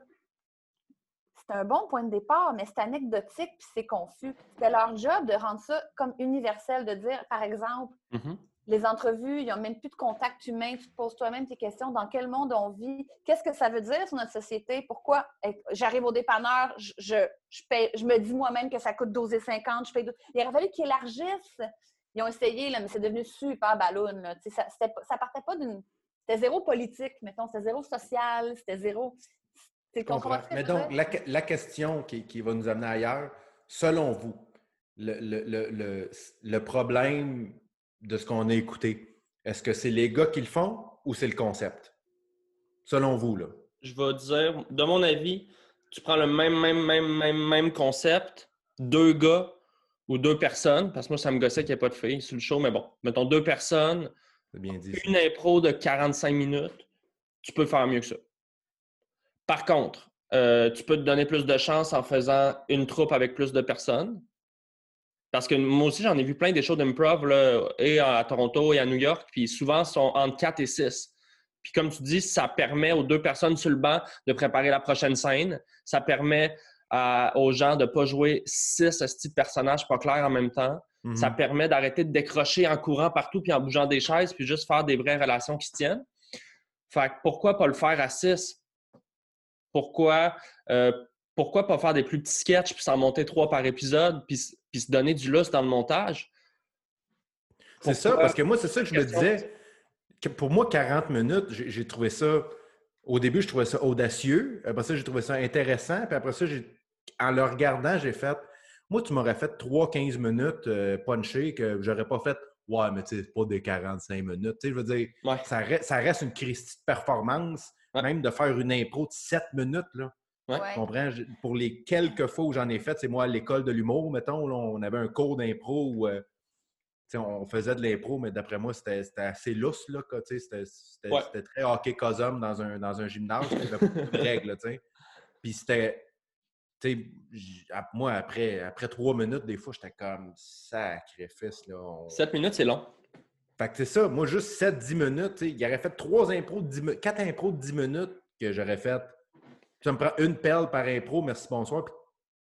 Speaker 4: c'est un bon point de départ, mais c'est anecdotique puis c'est confus. C'était leur job de rendre ça comme universel, de dire, par exemple,
Speaker 3: mm-hmm.
Speaker 4: Les entrevues, il n'y a même plus de contact humain, tu te poses toi-même tes questions, dans quel monde on vit, qu'est-ce que ça veut dire sur notre société, pourquoi? J'arrive au dépanneur, je, je, paye, je me dis moi-même que ça coûte 12,50, je paye Il aurait fallu qu'ils élargissent. Ils ont essayé, là, mais c'est devenu super ballon. Ça, ça partait pas d'une. C'était zéro politique, mettons, c'était zéro social, c'était zéro.
Speaker 2: Mais donc, la, question qui, va nous amener ailleurs, selon vous, le, problème de ce qu'on a écouté, est-ce que c'est les gars qui le font ou c'est le concept? Selon vous, là.
Speaker 3: Je vais dire, de mon avis, tu prends le même, même, même, même, même concept, deux gars ou deux personnes, parce que moi, ça me gossait qu'il n'y ait pas de filles sur le show, mais bon, mettons deux personnes,
Speaker 2: bien dit,
Speaker 3: une impro de 45 minutes, tu peux faire mieux que ça. Par contre, euh, tu peux te donner plus de chance en faisant une troupe avec plus de personnes. Parce que moi aussi, j'en ai vu plein des shows d'improv et à Toronto et à New York, puis souvent sont entre 4 et 6. Puis comme tu dis, ça permet aux deux personnes sur le banc de préparer la prochaine scène. Ça permet aux gens de ne pas jouer six de personnages pas clairs en même temps. Ça mm-hmm. permet d'arrêter de décrocher en courant partout puis en bougeant des chaises puis juste faire des vraies relations qui se tiennent. Fait que pourquoi pas le faire à six? Pourquoi, euh, pourquoi pas faire des plus petits sketchs puis s'en monter trois par épisode puis, se donner du lustre dans le montage?
Speaker 2: C'est ça, parce que moi, c'est ça que je me disais. Que pour moi, 40 minutes, j'ai trouvé ça. Au début, je trouvais ça audacieux. Après ça, j'ai trouvé ça intéressant. Puis après ça, en le regardant, j'ai fait. Moi, tu m'aurais fait 3-15 minutes euh, punché que j'aurais pas fait. Ouais, mais tu sais, pas des 45 minutes. Tu sais, je veux dire, ça, reste, ça, reste, une crise de performance. Même de faire une impro de 7 minutes, là.
Speaker 3: Comprends?
Speaker 2: Pour les quelques fois où j'en ai fait, c'est moi à l'école de l'humour, mettons, on avait un cours d'impro où euh, on faisait de l'impro, mais d'après moi, c'était assez lousse. C'était très hockey cosum dans un, dans un gymnase. Il y avait beaucoup de règles. Puis c'était. moi, après, après trois minutes, des fois, j'étais comme sacrifice. Là,
Speaker 3: Sept minutes, c'est long.
Speaker 2: Fait que c'est ça. Moi, juste 7-10 minutes, il aurait fait trois impros de 10 quatre impros de 10 minutes que j'aurais fait. Ça me prend une perle par impro, merci, bonsoir. Puis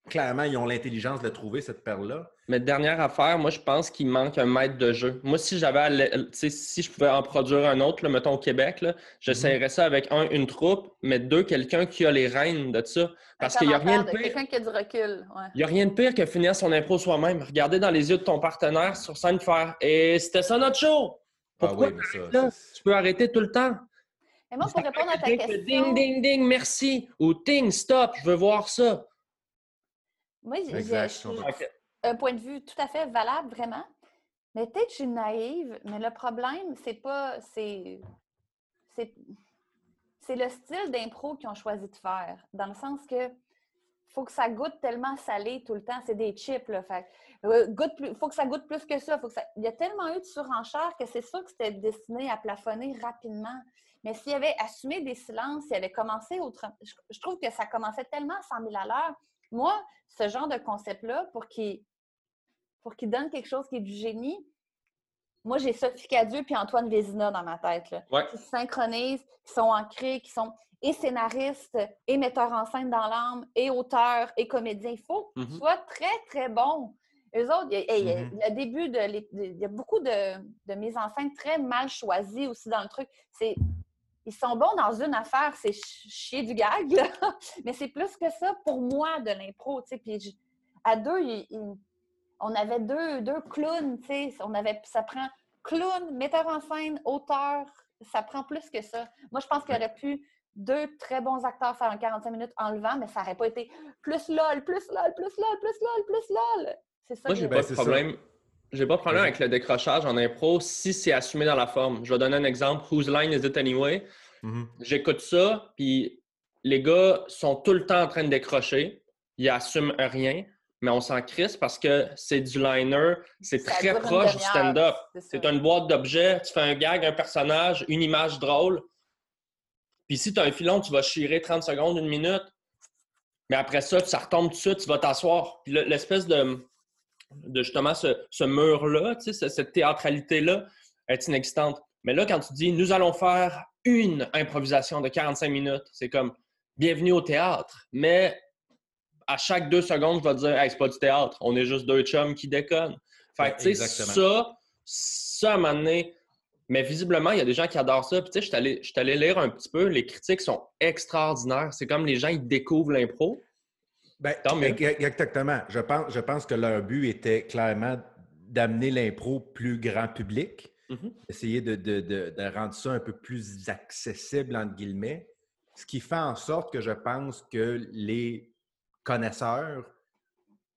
Speaker 2: clairement, ils ont l'intelligence de trouver, cette perle-là.
Speaker 3: Mais dernière affaire, moi, je pense qu'il manque un maître de jeu. Moi, si j'avais, si je pouvais en produire un autre, mettons au Québec, j'essayerais ça avec un, une troupe, mais deux, quelqu'un qui a les rênes de ça. Parce qu'il n'y a rien de pire.
Speaker 4: Quelqu'un qui a du recul.
Speaker 3: Il n'y a rien de pire que finir son impro soi-même. Regarder dans les yeux de ton partenaire sur scène faire Et c'était ça notre show! Ah Pourquoi tu peux arrêter tout le temps?
Speaker 4: Mais moi, pour répondre à ta question.
Speaker 3: Ding, ding, ding, merci. Ou ding, stop, je veux voir ça.
Speaker 4: Moi, j'ai un point de vue tout à fait valable, vraiment. Mais peut-être que je suis naïve, mais le problème, c'est pas. C'est. C'est le style d'impro qu'ils ont choisi de faire. Dans le sens que faut que ça goûte tellement salé tout le temps. C'est des chips, là. Fait, euh, goûte faut que ça goûte plus que ça. Faut que ça... Il y a tellement eu de surenchère que c'est sûr que c'était destiné à plafonner rapidement. Mais s'il avait assumé des silences, s'il avait commencé autrement, je, trouve que ça commençait tellement à 100 000 à l'heure. Moi, ce genre de concept-là, pour qu'il pour qu'il donne quelque chose qui est du génie, moi, j'ai Sophie Cadieux puis Antoine Vézina dans ma tête. Là, Qui se synchronisent, qui sont ancrés, qui sont et scénaristes, et metteurs en scène dans l'âme, et auteurs, et comédiens. Il faut qu'ils mm-hmm. soient très, très bons. Eux autres, mm-hmm. le début de, il y a beaucoup de, de mises en scène très mal choisies aussi dans le truc. C'est ils sont bons dans une affaire, c'est chier du gag, mais c'est plus que ça pour moi de l'impro. Puis à deux, on avait deux, deux clowns, on avait, ça prend clown, metteur en scène, auteur, ça prend plus que ça. Moi, je pense qu'il aurait pu deux très bons acteurs faire un 45 minutes en levant, mais ça n'aurait pas été plus lol, plus lol, plus lol, plus lol, plus lol.
Speaker 3: C'est ça. Moi, j'ai pas de problème. J'ai pas de problème avec le décrochage en impro si c'est assumé dans la forme. Je vais donner un exemple. Whose line is it anyway? Mm-hmm. J'écoute ça, puis les gars sont tout le temps en train de décrocher. Ils assument rien, mais on s'en crisse parce que c'est du liner. C'est très proche du stand-up. C'est une boîte d'objets. Tu fais un gag, un personnage, une image drôle. Puis si tu as un filon, tu vas chirer 30 secondes, une minute. Mais après ça, ça retombe tout de suite, tu vas t'asseoir. Puis l'espèce de, de justement ce, mur-là, cette théâtralité-là, est inexistante. Mais là, quand tu dis nous allons faire une improvisation de 45 minutes, c'est comme bienvenue au théâtre. Mais à chaque deux secondes, je vais dire hey, c'est pas du théâtre, on est juste deux chums qui déconnent. Fait que, tu sais, ça, ça, à un moment donné, mais visiblement, il y a des gens qui adorent ça. Puis, tu sais, je suis allé lire un petit peu. Les critiques sont extraordinaires. C'est comme les gens, ils découvrent l'impro.
Speaker 2: Bien, exactement. Je pense, je pense que leur but était clairement d'amener l'impro plus grand public. Mm-hmm. Essayer de, de, de, rendre ça un peu plus accessible, entre guillemets. Ce qui fait en sorte que je pense que les connaisseurs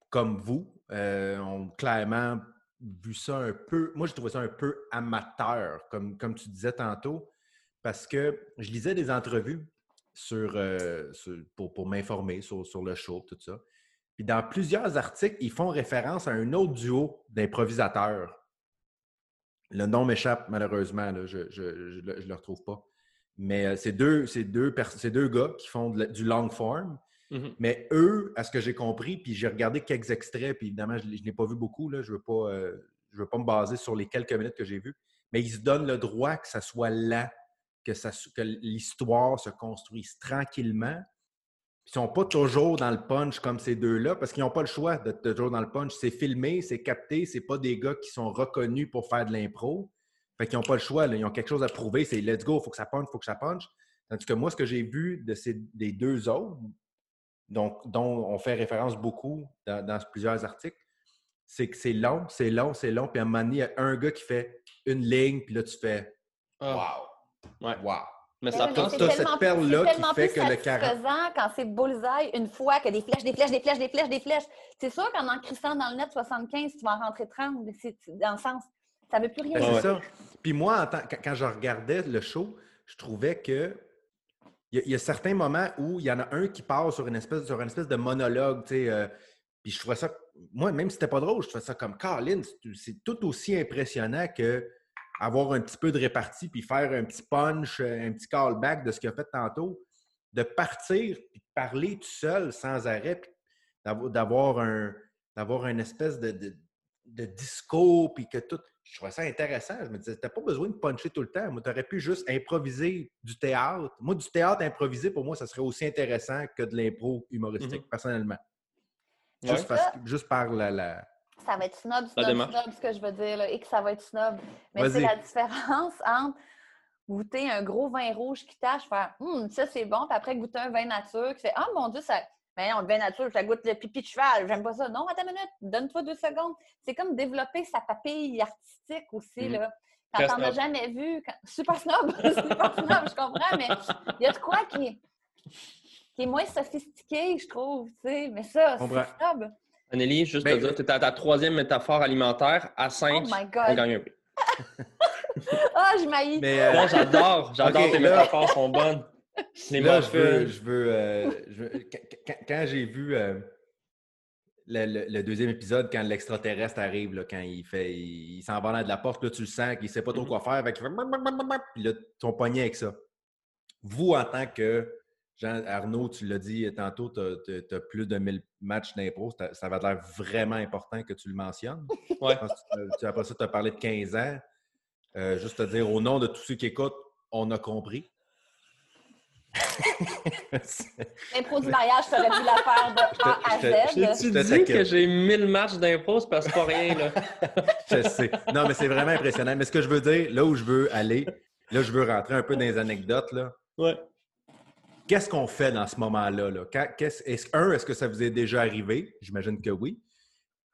Speaker 2: comme vous euh, ont clairement vu ça un peu. Moi, j'ai trouvé ça un peu amateur, comme, comme tu disais tantôt, parce que je lisais des entrevues sur, euh, pour, m'informer sur, sur, le show, tout ça. Puis dans plusieurs articles, ils font référence à un autre duo d'improvisateurs. Le nom m'échappe malheureusement, je ne le retrouve pas. Mais euh, c'est deux, deux, deux gars qui font du long form. Mm-hmm. Mais eux, à ce que j'ai compris, puis j'ai regardé quelques extraits, puis évidemment, je n'ai pas vu beaucoup, là, je ne veux, pas, euh, veux pas me baser sur les quelques minutes que j'ai vues, mais ils se donnent le droit que ça soit là, que, que l'histoire se construise tranquillement. Ils ne sont pas toujours dans le punch comme ces deux-là, parce qu'ils n'ont pas le choix d'être toujours dans le punch. C'est filmé, c'est capté, c'est pas des gars qui sont reconnus pour faire de l'impro. Fait qu'ils n'ont pas le choix, ils ont quelque chose à prouver, c'est let's go, il faut que ça punch, il faut que ça punch. Tandis que moi, ce que j'ai vu de ces, des deux autres, donc, dont on fait référence beaucoup dans, plusieurs articles, c'est que c'est long, c'est long, c'est long. Puis à un moment donné, il y a un gars qui fait une ligne, puis là, tu fais ah. Wow! Wow!
Speaker 4: Mais ça oui, cette perle-là qui fait que le carré. quand c'est bullseye une fois que des flèches, des flèches, des flèches, des flèches, des flèches. C'est sûr qu'en en crissant dans le net 75, tu vas en rentrer 30, dans le sens, ça ne veut plus rien
Speaker 2: ben, dire. C'est ça. Puis moi, quand je regardais le show, je trouvais que il y, a certains moments où il y en a un qui part sur une espèce, sur une espèce de monologue, tu sais. Euh, puis je trouvais ça, moi, même si c'était pas drôle, je trouvais ça comme Colin, c'est tout aussi impressionnant que avoir un petit peu de répartie puis faire un petit punch, euh, un petit callback de ce qu'il a fait tantôt, de partir puis de parler tout seul sans arrêt. d'avoir un d'avoir une espèce de, de, de discours, puis que tout. Je trouvais ça intéressant. Je me disais, t'as pas besoin de puncher tout le temps. Moi, aurais pu juste improviser du théâtre. Moi, du théâtre improvisé, pour moi, ça serait aussi intéressant que de l'impro humoristique, mm-hmm. personnellement. Juste, par la,
Speaker 4: Ça va être snob, snob, snob, ce que je veux dire, là, et que ça va être snob. Mais c'est la différence entre goûter un gros vin rouge qui tâche, faire hum, ça c'est bon, puis après goûter un vin nature qui fait Ah mon Dieu, ça. Mais non, le vin nature, ça goûte le pipi de cheval, j'aime pas ça. Non, attends une minute, donne-toi deux secondes. C'est comme développer sa papille artistique aussi, mm-hmm. là. Quand t'en as jamais vu. Super snob, super snob, je comprends, mais il y a de quoi qui qui est moins sophistiqué, je trouve, tu sais. Mais ça, c'est snob.
Speaker 3: Anneli, juste ben, te dire, tu es à ta troisième métaphore alimentaire. À 5, oh on gagne un prix.
Speaker 4: Ah, je m'haïs.
Speaker 3: Mais euh, j'adore. J'adore tes métaphores, sont bonnes.
Speaker 2: là, je veux, je veux, euh, quand, j'ai vu euh, le, deuxième épisode, quand l'extraterrestre arrive, là, quand il fait, il, s'en va de la porte, là, tu le sens qu'il ne sait pas trop mm-hmm. quoi faire, avec, puis là, ton poignet avec ça. Vous, en tant que Jean Arnaud, tu l'as dit tantôt, tu as, plus de 1000 matchs d'impro. Ça va l'air vraiment important que tu le mentionnes.
Speaker 3: Ouais.
Speaker 2: tu, après ça, tu as parlé de 15 ans. Euh, juste te dire, au nom de tous ceux qui écoutent, on a compris.
Speaker 4: L'impro du mariage, tu aurais dû la faire de A à
Speaker 3: Z. Tu dis que j'ai 1000 matchs d'impro, c'est parce que pas rien, là?
Speaker 2: je sais. Non, mais c'est vraiment impressionnant. Mais ce que je veux dire, là où je veux aller, là, je veux rentrer un peu dans les anecdotes, là.
Speaker 3: Ouais.
Speaker 2: Qu'est-ce qu'on fait dans ce moment-là? Là? est un, est-ce que ça vous est déjà arrivé? J'imagine que oui.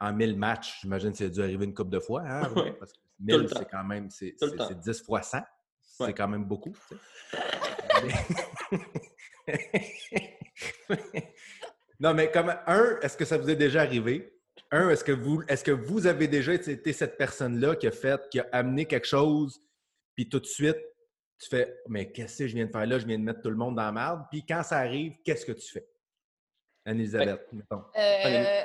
Speaker 2: En 1000 matchs, j'imagine que ça a dû arriver une couple de fois. Hein? Parce que 1000, c'est quand même c'est, 10 fois 100. C'est quand même beaucoup. non, mais comme un, est-ce que ça vous est déjà arrivé? Un, est-ce que vous, est-ce que vous avez déjà été cette personne-là qui a fait, qui a amené quelque chose, puis tout de suite, tu fais Mais qu'est-ce que je viens de faire là? Je viens de mettre tout le monde dans la merde. Puis quand ça arrive, qu'est-ce que tu fais? Anne-Elisabeth, mettons.
Speaker 4: Euh,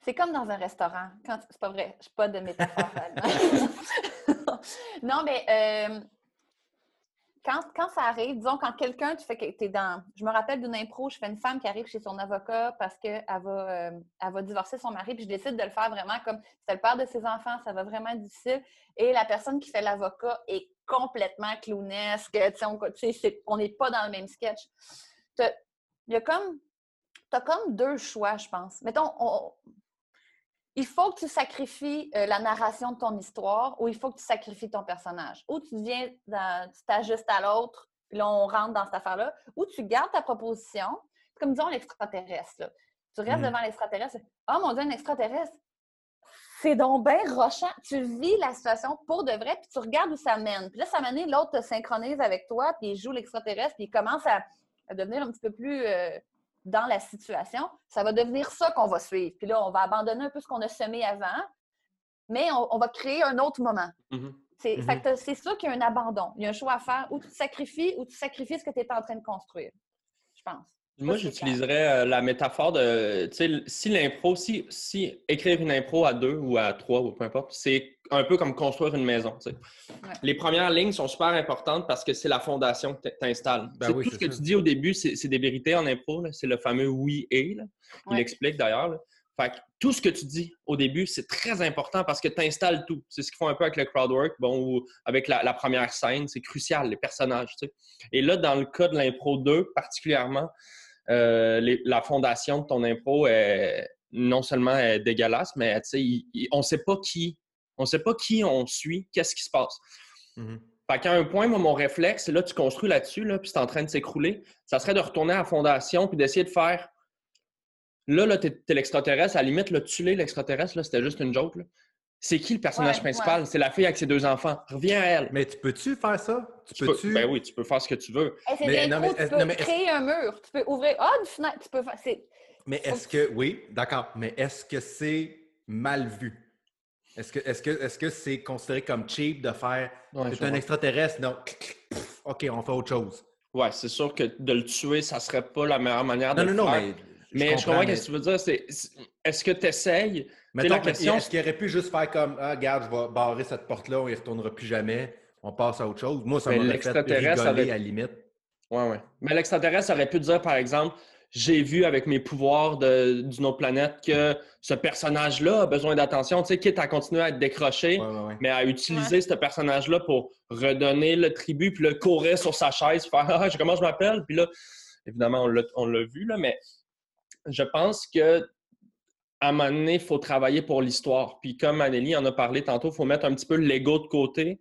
Speaker 4: c'est comme dans un restaurant. C'est pas vrai, je suis pas de métaphore. non, mais euh, quand, ça arrive, disons, quand quelqu'un, tu fais que tu es dans. Je me rappelle d'une impro, je fais une femme qui arrive chez son avocat parce qu'elle va, euh, va divorcer son mari, puis je décide de le faire vraiment comme c'est le père de ses enfants, ça va vraiment être difficile. Et la personne qui fait l'avocat est complètement clownesque. On n'est pas dans le même sketch. Il y a comme. Tu as comme deux choix, je pense. Mettons, il faut que tu sacrifies euh, la narration de ton histoire ou il faut que tu sacrifies ton personnage. Ou tu viens, tu t'ajustes à l'autre, puis là, on rentre dans cette affaire-là. Ou tu gardes ta proposition, comme disons l'extraterrestre. Tu restes mmh. devant l'extraterrestre. Oh mon Dieu, un extraterrestre! c'est donc bien rochant. Tu vis la situation pour de vrai, puis tu regardes où ça mène. Puis là, ça mène, l'autre te synchronise avec toi, puis il joue l'extraterrestre, puis il commence à, devenir un petit peu plus euh, dans la situation. Ça va devenir ça qu'on va suivre. Puis là, on va abandonner un peu ce qu'on a semé avant, mais on, va créer un autre moment. Mm-hmm. Mm-hmm. C'est sûr qu'il y a un abandon. Il y a un choix à faire où tu sacrifies ou tu sacrifies ce que tu es en train de construire, je pense.
Speaker 3: Moi, j'utiliserais euh, la métaphore de, tu sais, si l'impro, si, si écrire une impro à deux ou à trois ou peu importe, c'est un peu comme construire une maison. Les premières lignes sont super importantes parce que c'est la fondation que tu installes. Ben tout ce que tu dis au début, c'est des vérités en impro. C'est le fameux oui et. Il explique d'ailleurs. Fait tout ce que tu dis au début, c'est très important parce que tu installes tout. C'est ce qu'ils font un peu avec le crowdwork, bon, ou avec la, première scène. C'est crucial, les personnages. Et là, dans le cas de l'impro 2, particulièrement, euh, la fondation de ton impro est non seulement est dégueulasse, mais on ne sait pas qui. On sait pas qui on suit, qu'est-ce qui se passe. Mm-hmm. Fait qu'à un point, moi, mon réflexe, là, tu construis là-dessus, là, puis c'est en train de s'écrouler, ça serait de retourner à la fondation puis d'essayer de faire. Là, là, t'es, l'extraterrestre, à la limite, là, tuer l'extraterrestre, c'était juste une joke. C'est qui le personnage principal? C'est la fille avec ses deux enfants. Reviens à elle.
Speaker 2: Mais tu peux-tu faire ça?
Speaker 3: Tu, peux-tu? Ben oui, tu peux faire ce que tu veux.
Speaker 4: c'est mais, non, mais, tu peux créer un mur. Tu peux ouvrir ah, une fenêtre. Tu peux faire...
Speaker 2: Mais est-ce que... Oui, d'accord. Mais est-ce que c'est mal vu? Est-ce que est-ce que est-ce que c'est considéré comme cheap de faire c'est un extraterrestre? Non. OK, on fait autre chose.
Speaker 3: Ouais, c'est sûr que de le tuer, ça serait pas la meilleure manière de le
Speaker 2: non,
Speaker 3: faire.
Speaker 2: Non, mais
Speaker 3: mais je comprends, ce que tu veux dire. C'est, est-ce que tu essayes?
Speaker 2: la question... Est-ce qu'il aurait pu juste faire comme Ah, regarde, je vais barrer cette porte-là, on y retournera plus jamais, on passe à autre chose? Moi, ça m'aurait fait rigoler à la limite.
Speaker 3: Oui, oui. Mais l'extraterrestre aurait pu dire, par exemple, j'ai vu avec mes pouvoirs d'une autre planète que ce personnage-là a besoin d'attention, tu sais, quitte à continuer à être décroché, mais à utiliser ce personnage-là pour redonner le tribut, puis le courir sur sa chaise, faire Ah, comment je m'appelle? Puis là, évidemment, on l'a vu, là, mais je pense que à un moment donné, il faut travailler pour l'histoire. Puis comme Anneli en a parlé tantôt, il faut mettre un petit peu l'ego de côté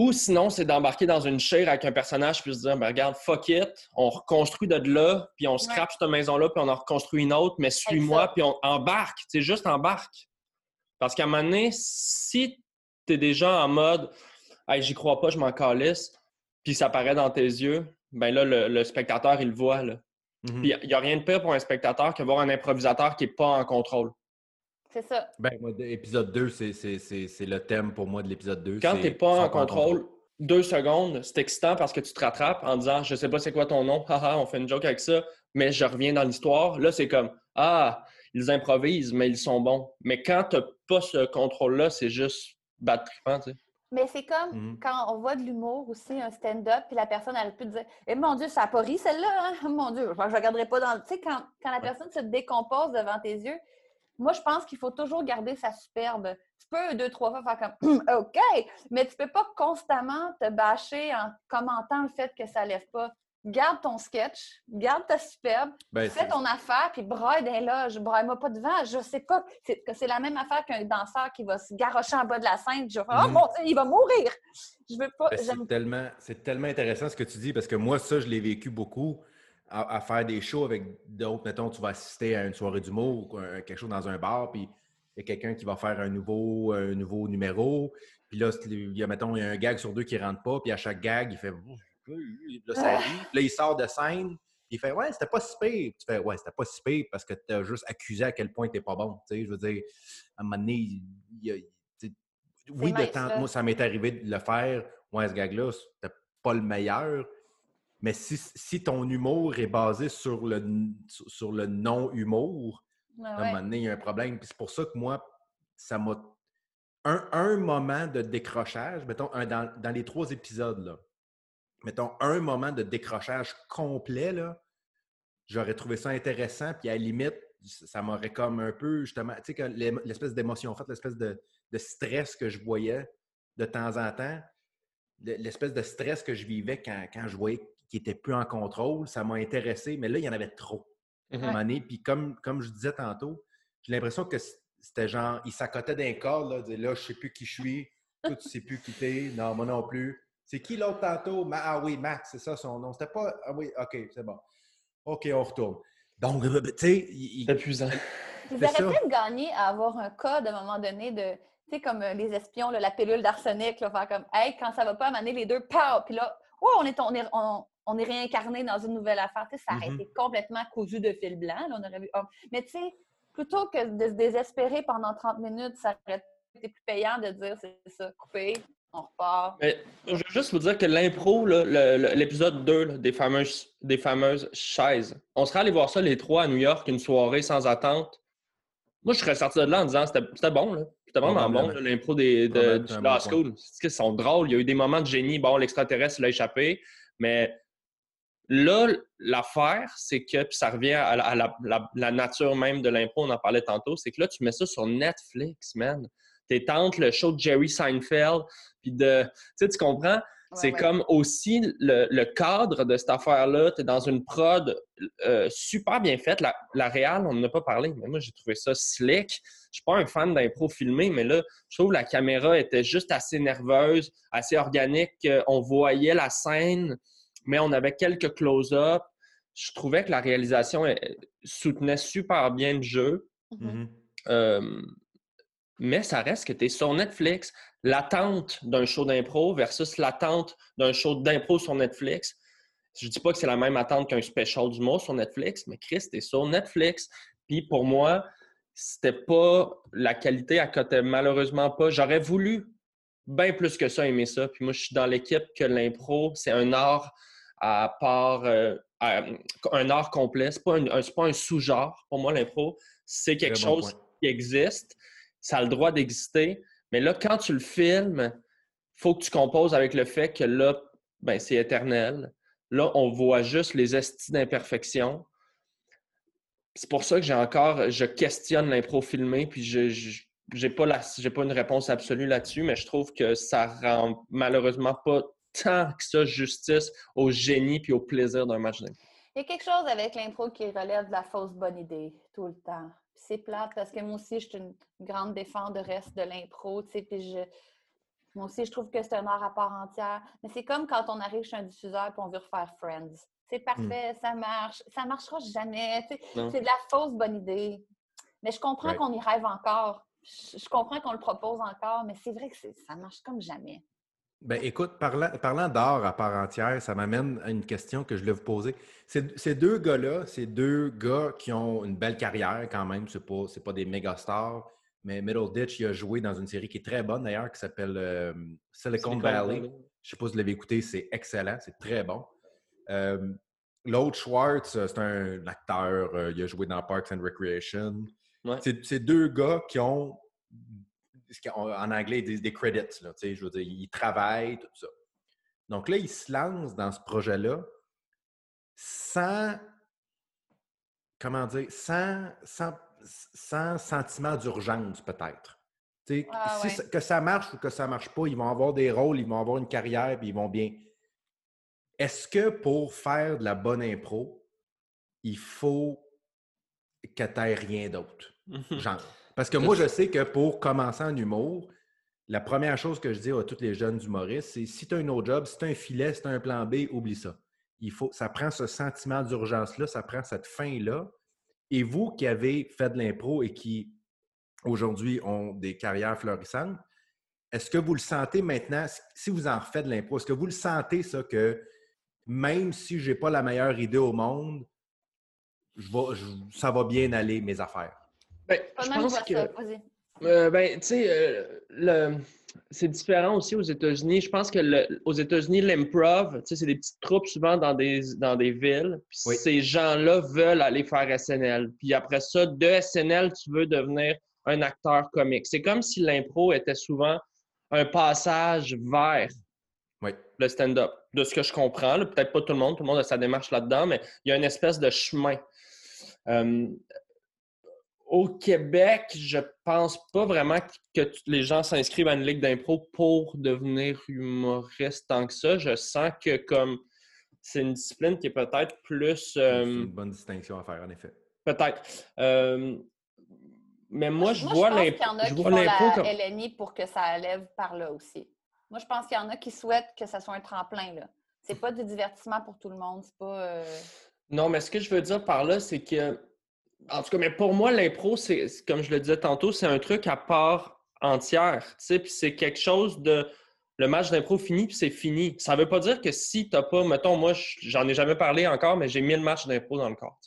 Speaker 3: ou sinon, c'est d'embarquer dans une chaire avec un personnage puis se dire ben, regarde, fuck it, on reconstruit de là, puis on scrape cette maison-là, puis on en reconstruit une autre, mais suis-moi, puis on embarque. C'est juste embarque. Parce qu'à un moment donné, si tu es déjà en mode hey, j'y crois pas, je m'en calisse, puis ça paraît dans tes yeux, ben là, le, spectateur, il le voit. Là. Mm-hmm. Puis il n'y a rien de pire pour un spectateur que voir un improvisateur qui n'est pas en contrôle.
Speaker 4: C'est ça.
Speaker 2: Ben, moi, épisode 2, c'est le thème pour moi de l'épisode 2.
Speaker 3: Quand tu n'es pas en contrôle, deux secondes, c'est excitant parce que tu te rattrapes en disant Je sais pas c'est quoi ton nom, haha, on fait une joke avec ça, mais je reviens dans l'histoire. Là, c'est comme Ah, ils improvisent, mais ils sont bons. Mais quand tu n'as pas ce contrôle-là, c'est juste battre tu sais.
Speaker 4: Mais c'est comme mmh quand on voit de l'humour aussi, un stand-up, puis la personne, elle peut dire Eh mon Dieu, ça n'a pas ri celle-là, hein? Mon Dieu, je ne regarderai pas dans. Tu sais, quand, quand la personne se décompose devant tes yeux, moi, je pense qu'il faut toujours garder sa superbe. Tu peux deux, trois fois faire comme OK, mais tu ne peux pas constamment te bâcher en commentant le fait que ça ne lève pas. Garde ton sketch, garde ta superbe, ben, fais ton affaire, puis braille d'un loge. Braille-moi pas devant. Je sais pas que c'est la même affaire qu'un danseur qui va se garrocher en bas de la scène. Je vais faire, oh mon Dieu, il va mourir. Je veux pas.
Speaker 2: Ben, c'est tellement, tellement intéressant ce que tu dis parce que moi, ça, je l'ai vécu beaucoup à, faire des shows avec d'autres. Mettons, tu vas assister à une soirée d'humour ou quelque chose dans un bar, puis il y a quelqu'un qui va faire un nouveau, un nouveau numéro. Puis là, il y a, mettons, il y a un gag sur deux qui ne rentre pas, puis à chaque gag, il fait. Là, ça rit. Là, il sort de scène, il fait Ouais, c'était pas si pire. Tu fais Ouais, c'était pas si pire parce que tu as juste accusé à quel point t'es pas bon. Tu sais, je veux dire, à un moment donné, il, y a, oui, de temps, moi, ça m'est arrivé de le faire. Ouais, ce gag-là, c'était pas le meilleur. Mais si, ton humour est basé sur le, sur le non-humour, à un moment donné, il y a un problème. Puis c'est pour ça que moi, ça m'a. Un, moment de décrochage, mettons, dans, les trois épisodes, là, mettons, un moment de décrochage complet, là, j'aurais trouvé ça intéressant. Puis à la limite, ça m'aurait comme un peu, justement, tu sais, l'espèce d'émotion, en fait, l'espèce de, de, stress que je voyais de temps en temps, l'espèce de stress que je vivais quand, quand je voyais qui était plus en contrôle, ça m'a intéressé, mais là, il y en avait trop. Mmh puis comme, comme je disais tantôt, j'ai l'impression que c'était genre, il s'accotait d'un corps, là, là, je sais plus qui je suis, toi, tu sais plus qui t'es, non, moi non plus. C'est qui l'autre tantôt? ah oui, Max, c'est ça son nom. C'était pas, ah oui, OK, c'est bon. OK, on retourne. Donc, tu sais,
Speaker 3: il... C'est épuisant.
Speaker 4: Vous auriez peut-être gagné à avoir un code à un moment donné de, tu sais, comme euh, les espions, la pilule d'arsenic, faire comme, hey, quand ça va pas, amener les deux, pow! Puis là, oh, on est, on est, on, on est réincarné dans une nouvelle affaire? ça aurait mm-hmm. été complètement cousu de fil blanc. on aurait vu... Oh. Mais tu sais, plutôt que de se désespérer pendant 30 minutes, ça aurait été plus payant de dire c'est ça, coupé, on repart.
Speaker 3: Mais, je veux juste vous dire que l'impro, l'épisode 2 des, fameuses, des fameuses chaises, on serait allé voir ça les trois à New York, une soirée sans attente. Moi, je serais sorti de là en disant c'était bon. C'était vraiment bon, l'impro de, de, Law School. Ils sont drôles. Il y a eu des moments de génie. Bon, l'extraterrestre l'a échappé, mais Là, l'affaire, c'est que, puis ça revient à, la, nature même de l'impôt, on en parlait tantôt, c'est que là, tu mets ça sur Netflix, man. T'es tentes le show de Jerry Seinfeld, puis de... Tu sais, tu comprends? C'est comme aussi le, cadre de cette affaire-là. Tu es dans une prod euh, super bien faite. La, la réal, on n'en a pas parlé, mais moi, j'ai trouvé ça slick. Je suis pas un fan d'impro filmé, mais là, je trouve que la caméra était juste assez nerveuse, assez organique. On voyait la scène mais on avait quelques close-up. Je trouvais que la réalisation soutenait super bien le jeu. Mm-hmm. Euh, mais ça reste que tu es sur Netflix. L'attente d'un show d'impro versus l'attente d'un show d'impro sur Netflix. Je dis pas que c'est la même attente qu'un special du mot sur Netflix, mais Chris, t'es sur Netflix. Puis pour moi, c'était pas la qualité à côté, malheureusement pas. J'aurais voulu bien plus que ça aimer ça. Puis moi, je suis dans l'équipe que l'impro, c'est un art à part euh, un art complet. Ce n'est pas un, pas un sous-genre pour moi, l'impro. C'est quelque chose qui existe. Ça a le droit d'exister. Mais là, quand tu le filmes, il faut que tu composes avec le fait que là, ben, c'est éternel. Là, on voit juste les estis d'imperfection. C'est pour ça que j'ai encore, je questionne l'impro filmé, puis je, n'ai pas, pas une réponse absolue là-dessus, mais je trouve que ça rend malheureusement pas tant que ça justice au génie puis au plaisir d'un match d'impro.
Speaker 4: Il y a quelque chose avec l'impro qui relève de la fausse bonne idée tout le temps. C'est plate parce que moi aussi, je suis une grande défense de reste de l'impro, tu sais, puis je, moi aussi, je trouve que c'est un art à part entière. Mais c'est comme quand on arrive chez un diffuseur et on veut refaire Friends. C'est hmm. parfait, ça marche. Ça marchera jamais. C'est de la fausse bonne idée. Mais je comprends qu'on y rêve encore. Je, comprends qu'on le propose encore, mais c'est vrai que ça marche comme jamais.
Speaker 2: Ben, écoute, parlant, d'art à part entière, ça m'amène à une question que je voulais vous poser. Ces, deux gars-là, ces deux gars qui ont une belle carrière quand même, c'est pas, pas des méga stars, mais Middle Ditch, il a joué dans une série qui est très bonne d'ailleurs, qui s'appelle euh, Silicon, Valley. Je ne sais pas si vous l'avez écouté, c'est excellent, c'est très bon. Euh, l'autre, Schwartz, euh, c'est un acteur, il a joué dans Parks and Recreation. C'est deux gars qui ont, en anglais, des, des credits. Là, je veux dire, ils travaillent, tout ça. Donc là, ils se lancent dans ce projet-là sans, comment dire, sans, sans sans sentiment d'urgence, peut-être. Ah, que ça marche ou que ça ne marche pas, ils vont avoir des rôles, ils vont avoir une carrière, puis ils vont bien. Est-ce que pour faire de la bonne impro, il faut que tu rien d'autre? Genre? Parce que moi, je sais que pour commencer en humour, la première chose que je dis à tous les jeunes humoristes, c'est si tu as un autre job, si tu as un filet, si tu as un plan B, oublie ça. Il faut, ça prend ce sentiment d'urgence-là, ça prend cette fin-là et vous qui avez fait de l'impro et qui aujourd'hui ont des carrières florissantes, est-ce que vous le sentez maintenant, si vous en faites de l'impro, est-ce que vous le sentez ça que même si je n'ai pas la meilleure idée au monde, ça va bien aller mes affaires?
Speaker 3: Ben, je pense que, euh, ben, tu sais, euh, le c'est différent aussi aux États-Unis. Je pense que aux États-Unis, l'improv, c'est des petites troupes souvent dans des, dans des villes. Puis ces gens-là veulent aller faire SNL. Puis après ça, de SNL, tu veux devenir un acteur comique. C'est comme si l'impro était souvent un passage vers le stand-up. De ce que je comprends, peut-être pas tout le monde, tout le monde a sa démarche là-dedans, mais il y a une espèce de chemin. Euh, au Québec, je pense pas vraiment que les gens s'inscrivent à une ligue d'impro pour devenir humoriste tant que ça. Je sens que comme c'est une discipline qui est peut-être plus. c'est
Speaker 2: euh, une bonne distinction à faire, en effet.
Speaker 3: Peut-être. Euh, mais moi, je vois
Speaker 4: l'impro. Je vois l'impro comme. LNI pour que ça élève par là aussi. Moi, je pense qu'il y en a qui souhaitent que ça soit un tremplin. Là. C'est pas du divertissement pour tout le monde. C'est pas. Euh,
Speaker 3: non, mais ce que je veux dire par là, c'est que en tout cas, mais pour moi, l'impro, c'est comme je le disais tantôt, c'est un truc à part entière. Puis c'est quelque chose de. Le match d'impro fini, puis c'est fini. Ça ne veut pas dire que si tu n'as pas, mettons, moi, j'en ai jamais parlé encore, mais j'ai 1000 matchs d'impro dans le corps.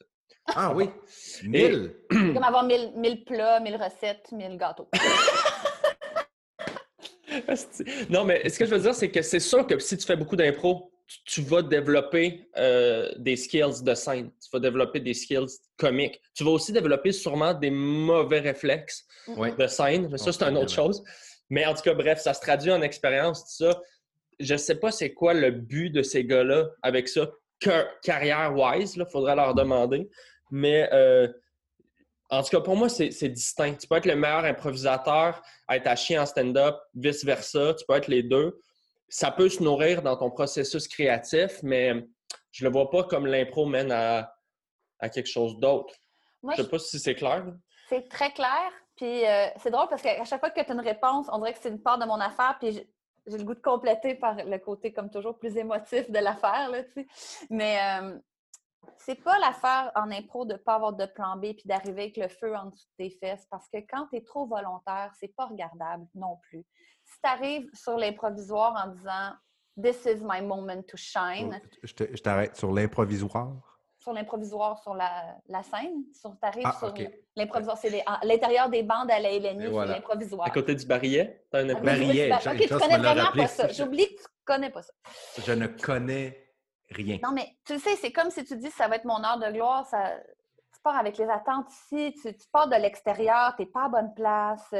Speaker 2: Ah oui? 1000?
Speaker 4: Comme avoir 1000 plats, 1000 recettes, 1000 gâteaux.
Speaker 3: non, mais ce que je veux dire, c'est que c'est sûr que si tu fais beaucoup d'impro, tu, vas développer euh, des skills de scène, tu vas développer des skills comiques. Tu vas aussi développer sûrement des mauvais réflexes de scène. Mais ça, c'est une autre chose. Mais en tout cas, bref, ça se traduit en expérience, tout ça. Je ne sais pas c'est quoi le but de ces gars-là avec ça, carrière-wise, il faudrait leur demander. Mais euh, en tout cas, pour moi, c'est distinct. Tu peux être le meilleur improvisateur, être à chier en stand-up, vice-versa. Tu peux être les deux ça peut se nourrir dans ton processus créatif, mais je le vois pas comme l'impro mène à, quelque chose d'autre. Je sais pas si c'est clair.
Speaker 4: C'est très clair. Puis euh, c'est drôle parce qu'à chaque fois que tu as une réponse, on dirait que c'est une part de mon affaire, puis j'ai le goût de compléter par le côté, comme toujours, plus émotif de l'affaire. Mais euh, c'est pas l'affaire en impro de ne pas avoir de plan B puis d'arriver avec le feu en dessous de tes fesses parce que quand tu es trop volontaire, c'est pas regardable non plus si tu arrives sur l'improvisoire en disant This is my moment to shine.
Speaker 2: Je t'arrête sur l'improvisoire.
Speaker 4: Sur l'improvisoire, sur la, la scène. Tu arrives ah, sur l'improvisoire. C'est l'intérieur des bandes à la Hélénie, sur l'improvisoire.
Speaker 3: À côté du barillet,
Speaker 2: tu as un ah, barillet.
Speaker 4: Ok, tu connais vraiment pas ça. J'oublie que tu connais pas ça.
Speaker 2: Je ne connais rien.
Speaker 4: Non, mais tu sais, c'est comme si tu dis ça va être mon heure de gloire. Ça, tu pars avec les attentes ici, tu, pars de l'extérieur, tu n'es pas à bonne place.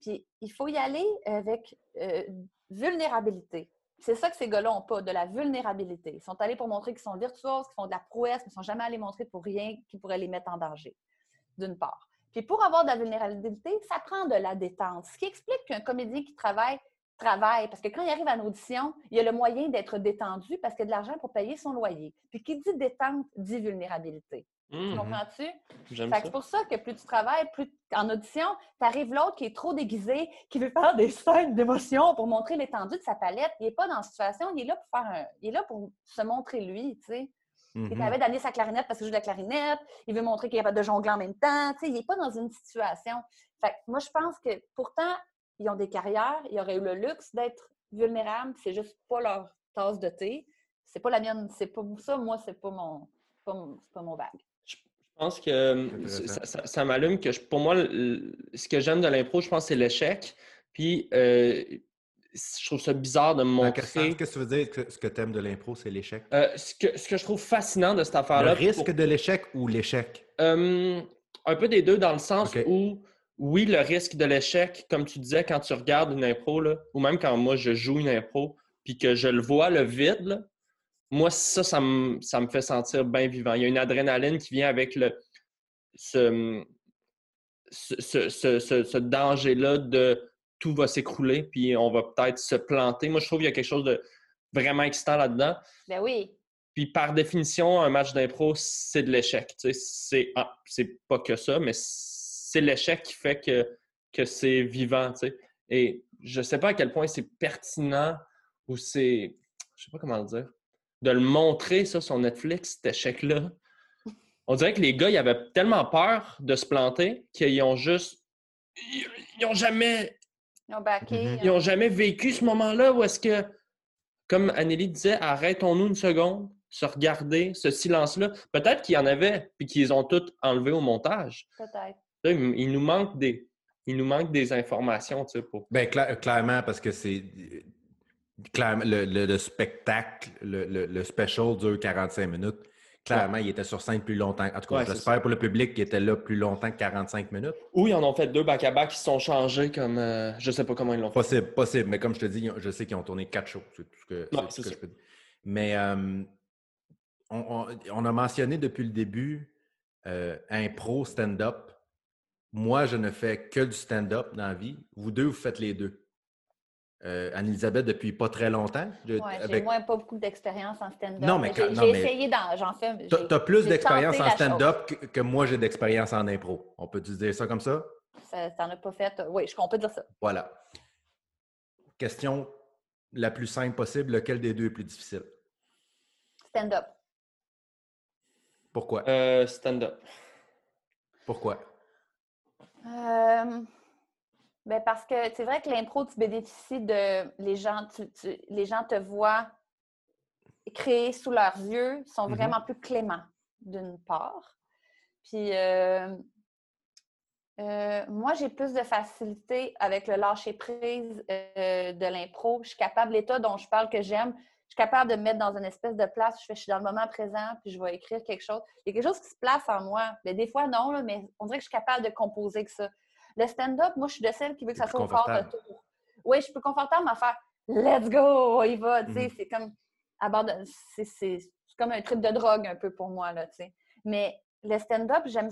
Speaker 4: Puis il faut y aller avec euh, vulnérabilité. C'est ça que ces gars-là n'ont pas, de la vulnérabilité. Ils sont allés pour montrer qu'ils sont virtuoses, qu'ils font de la prouesse, mais ils ne sont jamais allés montrer pour rien qui pourrait les mettre en danger, d'une part. Puis pour avoir de la vulnérabilité, ça prend de la détente. Ce qui explique qu'un comédien qui travaille, travaille. Parce que quand il arrive à une audition, il y a le moyen d'être détendu parce qu'il y a de l'argent pour payer son loyer. Puis qui dit détente dit vulnérabilité. Tu
Speaker 3: Mhm.
Speaker 4: comprends-tu? C'est pour ça que plus tu travailles, plus en audition, tu arrives l'autre qui est trop déguisé, qui veut faire des scènes d'émotion pour montrer l'étendue de sa palette. Il n'est pas dans la situation, il est là pour faire un... Il est là pour se montrer lui, tu sais. Il
Speaker 2: Mhm.
Speaker 4: avait d'amener sa clarinette parce qu'il joue de la clarinette. Il veut montrer qu'il est capable de jongler en même temps. Tu sais, il n'est pas dans une situation. Fait que moi, je pense que pourtant, ils ont des carrières. Ils auraient eu le luxe d'être vulnérables. C'est juste pas leur tasse de thé. C'est pas la mienne. C'est pas ça. Moi, c'est pas mon, pas mon, pas mon vague.
Speaker 3: Je pense que euh, ça, ça- ça m'allume que je- pour moi, le- ce que j'aime de l'impro, je pense, c'est l'échec. Puis euh, je trouve ça bizarre de me
Speaker 2: quel
Speaker 3: montrer.
Speaker 2: Qu'est-ce que tu veux dire que ce que tu aimes de l'impro, c'est l'échec?
Speaker 3: Euh, ce, que, ce que je trouve fascinant de cette
Speaker 2: Le
Speaker 3: affaire-là.
Speaker 2: risque
Speaker 3: pour-
Speaker 2: de l'échec ou l'échec?
Speaker 3: Euh, un peu des deux, dans le sens où, oui, le risque de l'échec, comme tu disais, quand tu regardes une impro, là, ou même quand moi je joue une impro, puis que je le vois, le vide, là, moi, ça, ça me, ça me fait sentir bien vivant. Il y a une adrénaline qui vient avec le, ce, ce, ce- ce- ce- ce danger-là de tout va s'écrouler, puis on va peut-être se planter. Moi, je trouve qu'il y a quelque chose de vraiment excitant là-dedans.
Speaker 4: Ben oui.
Speaker 3: Puis par définition, un match d'impro, c'est de l'échec. Tu sais, C'est ah, c'est pas que ça, mais c'est l'échec qui fait que, que c'est vivant. tu sais. Et je sais pas à quel point c'est pertinent ou c'est. Je sais pas comment le dire. De le montrer, ça, sur Netflix, cet échec-là. On dirait que les gars, ils avaient tellement peur de se planter qu'ils ont juste. Ils, ils ont jamais
Speaker 4: Ils ont backé.
Speaker 2: Mhm.
Speaker 3: ils n'ont jamais vécu ce moment-là où est-ce que, comme Anneli disait, arrêtons-nous une seconde, se regarder, ce silence-là. Peut-être qu'il y en avait, puis qu'ils ont tout enlevé au montage.
Speaker 4: Peut-être.
Speaker 3: Là, il nous manque des, il nous manque des informations, tu sais, pour...
Speaker 2: Ben, cla- clairement, parce que c'est. Clairement, le, le- le spectacle, le, le- special dure 45 minutes. Clairement, il était sur scène plus longtemps. En tout cas,
Speaker 3: Ouais,
Speaker 2: j'espère pour le public qu'il était là plus longtemps que 45 minutes.
Speaker 3: Ou ils en ont fait deux back-à-back qui se sont changés comme... euh, je sais pas comment ils l'ont fait.
Speaker 2: Possible, possible. Mais comme je te dis, je sais qu'ils ont tourné quatre shows. C'est tout ce que,
Speaker 3: Ouais,
Speaker 2: tout je peux dire. Mais euh, on, on- on a mentionné depuis le début euh, impro, stand-up. Moi, je ne fais que du stand-up dans la vie. Vous deux, vous faites les deux. Euh, Anne-Elisabeth, depuis pas très longtemps. Je-
Speaker 4: Ouais, j'ai
Speaker 2: avec-
Speaker 4: moi pas beaucoup d'expérience en stand-up.
Speaker 2: Non, mais
Speaker 4: j'ai j'ai essayé d'en. J'en fais.
Speaker 2: T'as
Speaker 4: j'ai-
Speaker 2: t'as plus
Speaker 4: j'ai
Speaker 2: d'expérience en stand-up que, que moi, j'ai d'expérience en impro. On peut dire ça comme ça?
Speaker 4: Ça- T'en as pas fait. Oui, je on peut dire ça.
Speaker 2: Voilà. Question la plus simple possible. Lequel des deux est plus difficile?
Speaker 4: Stand-up.
Speaker 2: Pourquoi?
Speaker 3: Euh, Stand-up.
Speaker 2: Pourquoi?
Speaker 4: Euh, ben parce que c'est vrai que l'impro, tu bénéficies de. Les gens, tu- tu- les gens te voient créer sous leurs yeux, sont
Speaker 2: Mhm.
Speaker 4: vraiment plus cléments, d'une part. Puis, euh, euh, moi, j'ai plus de facilité avec le lâcher-prise euh, de l'impro. Je suis capable, l'état dont je parle que j'aime, suis capable de me mettre dans une espèce de place où je, fais, je suis dans le moment présent, puis je vais écrire quelque chose. Il y a quelque chose qui se place en moi. Mais des fois, non, là, mais on dirait que je suis capable de composer que ça. Le stand-up, moi, je suis de celle qui veut que ça soit au fort de tour. Oui, je suis plus confortable à faire let's go, on y va.
Speaker 2: Mhm.
Speaker 4: C'est comme abandonne- c'est comme un trip de drogue un peu pour moi. Là. Mais le stand-up, j'aime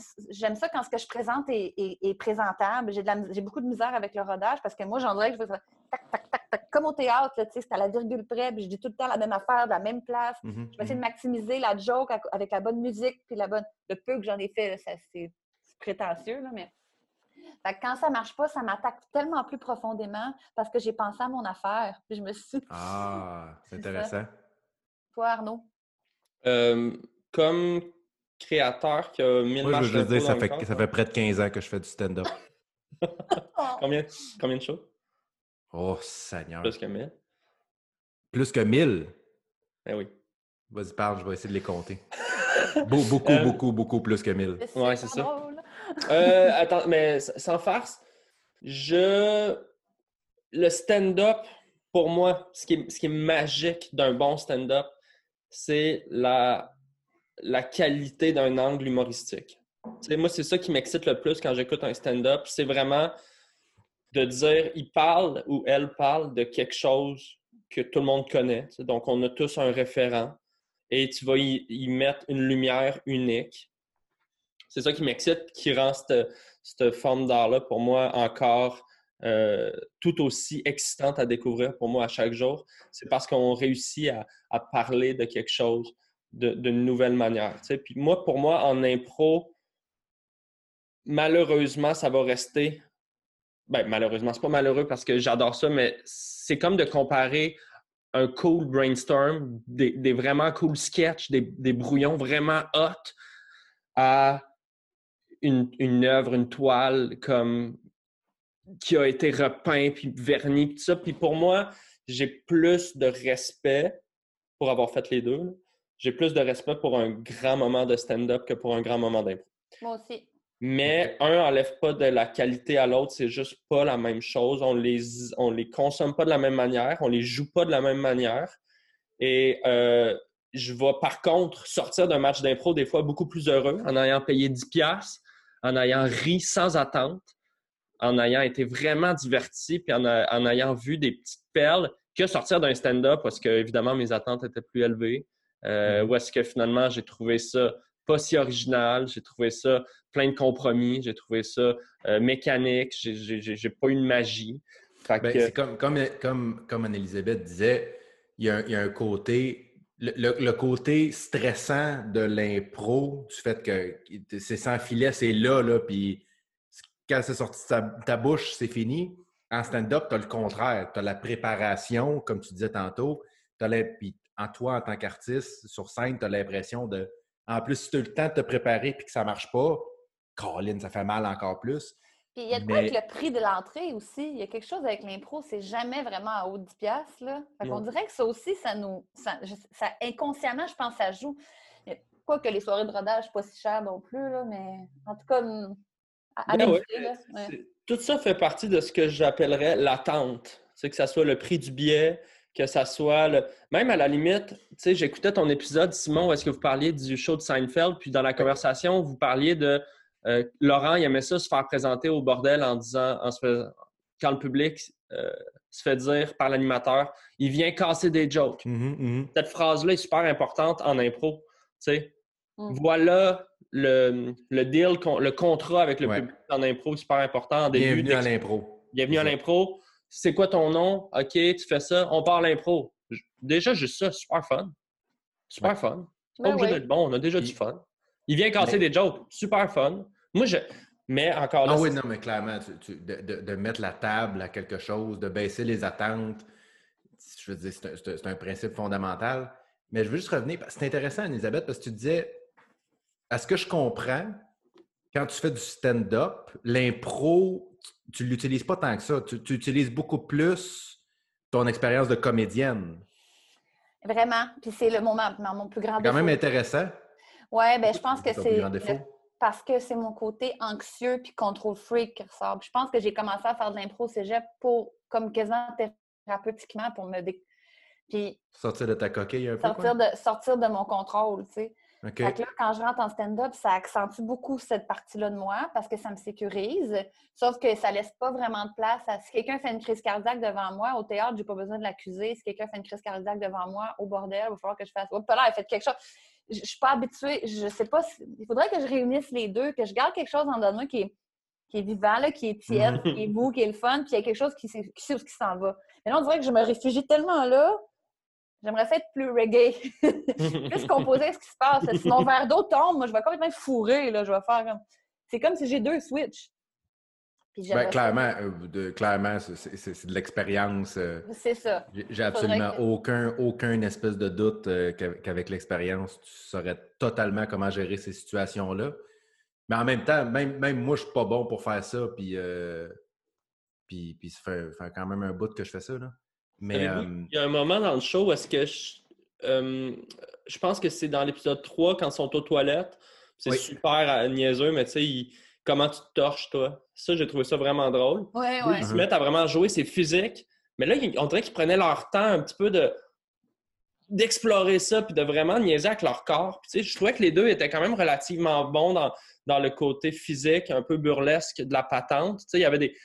Speaker 4: ça quand ce que je présente est, est- est présentable. J'ai beaucoup de misère avec le rodage parce que moi, j'en dirais que je tac, tac, tac, comme au théâtre, là, tu sais, c'est à la virgule près, puis je dis tout le temps la même affaire, de la même place.
Speaker 2: Mhm,
Speaker 4: Je vais essayer
Speaker 2: mhm.
Speaker 4: de maximiser la joke avec la bonne musique, puis la bonne. Le peu que j'en ai fait, c'est prétentieux, là, mais. Fait que quand ça marche pas, ça m'attaque tellement plus profondément parce que j'ai pensé à mon affaire. Puis je me suis.
Speaker 2: Ah, c'est
Speaker 4: C'est
Speaker 2: intéressant.
Speaker 4: Toi, Arnaud?
Speaker 3: Euh, comme créateur qui a 1000
Speaker 2: Moi, je veux juste dire, ça fait,
Speaker 3: corps,
Speaker 2: ça fait près de 15 ans que je fais du stand-up.
Speaker 3: Combien, combien de shows?
Speaker 2: Oh, Seigneur.
Speaker 3: Plus que 1000?
Speaker 2: Plus que 1000.
Speaker 3: Ben oui.
Speaker 2: Vas-y, parle, je vais essayer de les compter. Beau- beaucoup,
Speaker 3: Euh,
Speaker 2: beaucoup, beaucoup plus que 1000.
Speaker 3: Ouais, c'est ça. Euh, attends, mais sans farce, je. Le stand-up, pour moi, ce qui est, ce qui est magique d'un bon stand-up, c'est la, la qualité d'un angle humoristique. Tu sais, moi, c'est ça qui m'excite le plus quand j'écoute un stand-up. C'est vraiment de dire, il parle ou elle parle de quelque chose que tout le monde connaît. Donc, on a tous un référent et tu vas y, mettre une lumière unique. C'est ça qui m'excite, qui rend cette, forme d'art-là pour moi encore euh, tout aussi excitante à découvrir pour moi à chaque jour. C'est parce qu'on réussit à, parler de quelque chose d'une nouvelle manière. Puis moi, pour moi, en impro, malheureusement, ça va rester. Ben, malheureusement, c'est pas malheureux parce que j'adore ça, mais c'est comme de comparer un cool brainstorm, des, vraiment cool sketchs, des, brouillons vraiment hot à une, une, œuvre, une toile comme qui a été repeint puis verni tout ça. Puis pour moi, j'ai plus de respect pour avoir fait les deux. J'ai plus de respect pour un grand moment de stand-up que pour un grand moment d'impro.
Speaker 4: Moi aussi.
Speaker 3: Mais un n'enlève pas de la qualité à l'autre, c'est juste pas la même chose. On les, on les consomme pas de la même manière, on les joue pas de la même manière. Et euh, je vais par contre sortir d'un match d'impro des fois beaucoup plus heureux en ayant payé 10$, en ayant ri sans attente, en ayant été vraiment diverti, puis en, ayant vu des petites perles que sortir d'un stand-up parce que évidemment mes attentes étaient plus élevées. Euh, mm-hmm. Ou est-ce que finalement j'ai trouvé ça pas si original, j'ai trouvé ça plein de compromis, j'ai trouvé ça euh, mécanique, j'ai pas eu de magie.
Speaker 2: Ben, c'est comme, comme, comme, comme Anne-Elisabeth disait, il y, a, un côté, le, côté stressant de l'impro, du fait que c'est sans filet, c'est là, là, puis quand c'est sorti de ta, bouche, c'est fini. En stand-up, tu as le contraire. Tu as la préparation, comme tu disais tantôt. Puis en toi, en tant qu'artiste, sur scène, tu as l'impression de. En plus, si tu as le temps de te préparer et que ça ne marche pas, Caroline, ça fait mal encore plus.
Speaker 4: Puis il y a de quoi avec le prix de l'entrée aussi? Il y a quelque chose avec l'impro, c'est jamais vraiment à haut de 10$. Là. Fait qu'on dirait que ça aussi, ça nous. Ça, inconsciemment, je pense, ça joue. Quoi que les soirées de rodage, pas si cher non plus, là, mais en tout cas,
Speaker 3: ben tout ça fait partie de ce que j'appellerais l'attente. C'est que ça soit le prix du billet, que ça soit le... Même à la limite, tu sais, j'écoutais ton épisode, Simon, où est-ce que vous parliez du show de Seinfeld, puis dans la conversation, vous parliez de euh, Laurent, il aimait ça se faire présenter au bordel en disant, en quand le public euh, se fait dire par l'animateur, il vient casser des jokes.
Speaker 2: Mm-hmm, mm-hmm.
Speaker 3: Cette phrase-là est super importante en impro. Tu sais, mm. voilà le, le, deal, le contrat avec le public en impro, super important. En
Speaker 2: début Bienvenue à l'impro.
Speaker 3: Bienvenue à l'impro. C'est quoi ton nom? OK, tu fais ça. On parle l'impro. Déjà, juste ça, super fun. Super fun. C'est pas obligé d'être bon, on a déjà du fun. Il vient casser des jokes, super fun. Moi, je. Mais encore là.
Speaker 2: Ah oui, non, mais clairement, de, mettre la table à quelque chose, de baisser les attentes, je veux dire, c'est un, un, principe fondamental. Mais je veux juste revenir. C'est intéressant, Elisabeth, parce que tu disais à ce que je comprends, quand tu fais du stand-up, l'impro, tu ne l'utilises pas tant que ça. Tu, utilises beaucoup plus ton expérience de comédienne.
Speaker 4: Vraiment. Puis c'est le moment, mon plus grand défaut.
Speaker 2: quand même intéressant.
Speaker 4: Oui, ben je pense que c'est parce que c'est mon côté anxieux puis contrôle freak qui ressort. je pense que j'ai commencé à faire de l'impro cégep pour, comme quasiment thérapeutiquement pour me Puis,
Speaker 2: sortir de ta coquille un
Speaker 4: peu. Sortir, De, sortir de mon contrôle, tu sais quand je rentre en stand-up, ça accentue beaucoup cette partie-là de moi parce que ça me sécurise. Sauf que ça laisse pas vraiment de place à si quelqu'un fait une crise cardiaque devant moi, au théâtre, j'ai pas besoin de l'accuser. Si quelqu'un fait une crise cardiaque devant moi, au bordel, il va falloir que je fasse. Oh, là, elle fait quelque chose. Je, suis pas habituée. Je sais pas. Il faudrait que je réunisse les deux, que je garde quelque chose en moi qui est, qui est vivant, qui est tiède, qui est beau, qui est le fun, puis il y a quelque chose qui, qui sait où qui s'en va. Mais là, on dirait que je me réfugie tellement là J'aimerais ça être plus reggae, plus composé ce qui se passe. Si mon verre d'eau tombe, moi, je vais complètement fourrer. Là, je vais faire comme... C'est comme si j'ai deux switches.
Speaker 2: Ben, clairement, euh, clairement c'est de l'expérience. Euh,
Speaker 4: c'est ça.
Speaker 2: J'ai absolument aucun, aucun espèce de doute euh, qu'avec l'expérience, tu saurais totalement comment gérer ces situations-là. Mais en même temps, même, même moi, je suis pas bon pour faire ça. Puis, puis, puis ça fait, fait, quand même un bout que je fais ça. Là. Mais,
Speaker 3: euh, Il y a un moment dans le show où est-ce que je, euh, je pense que c'est dans l'épisode 3 quand ils sont aux toilettes. C'est super euh, niaiseux, mais tu sais, comment tu te torches, toi? Ça, j'ai trouvé ça vraiment drôle.
Speaker 4: Ils
Speaker 3: se mettent à vraiment jouer, c'est physique. Mais là, on dirait qu'ils prenaient leur temps un petit peu de d'explorer ça puis de vraiment niaiser avec leur corps. Puis, je trouvais que les deux étaient quand même relativement bons dans, dans le côté physique, un peu burlesque de la patente. Tu sais, il y avait des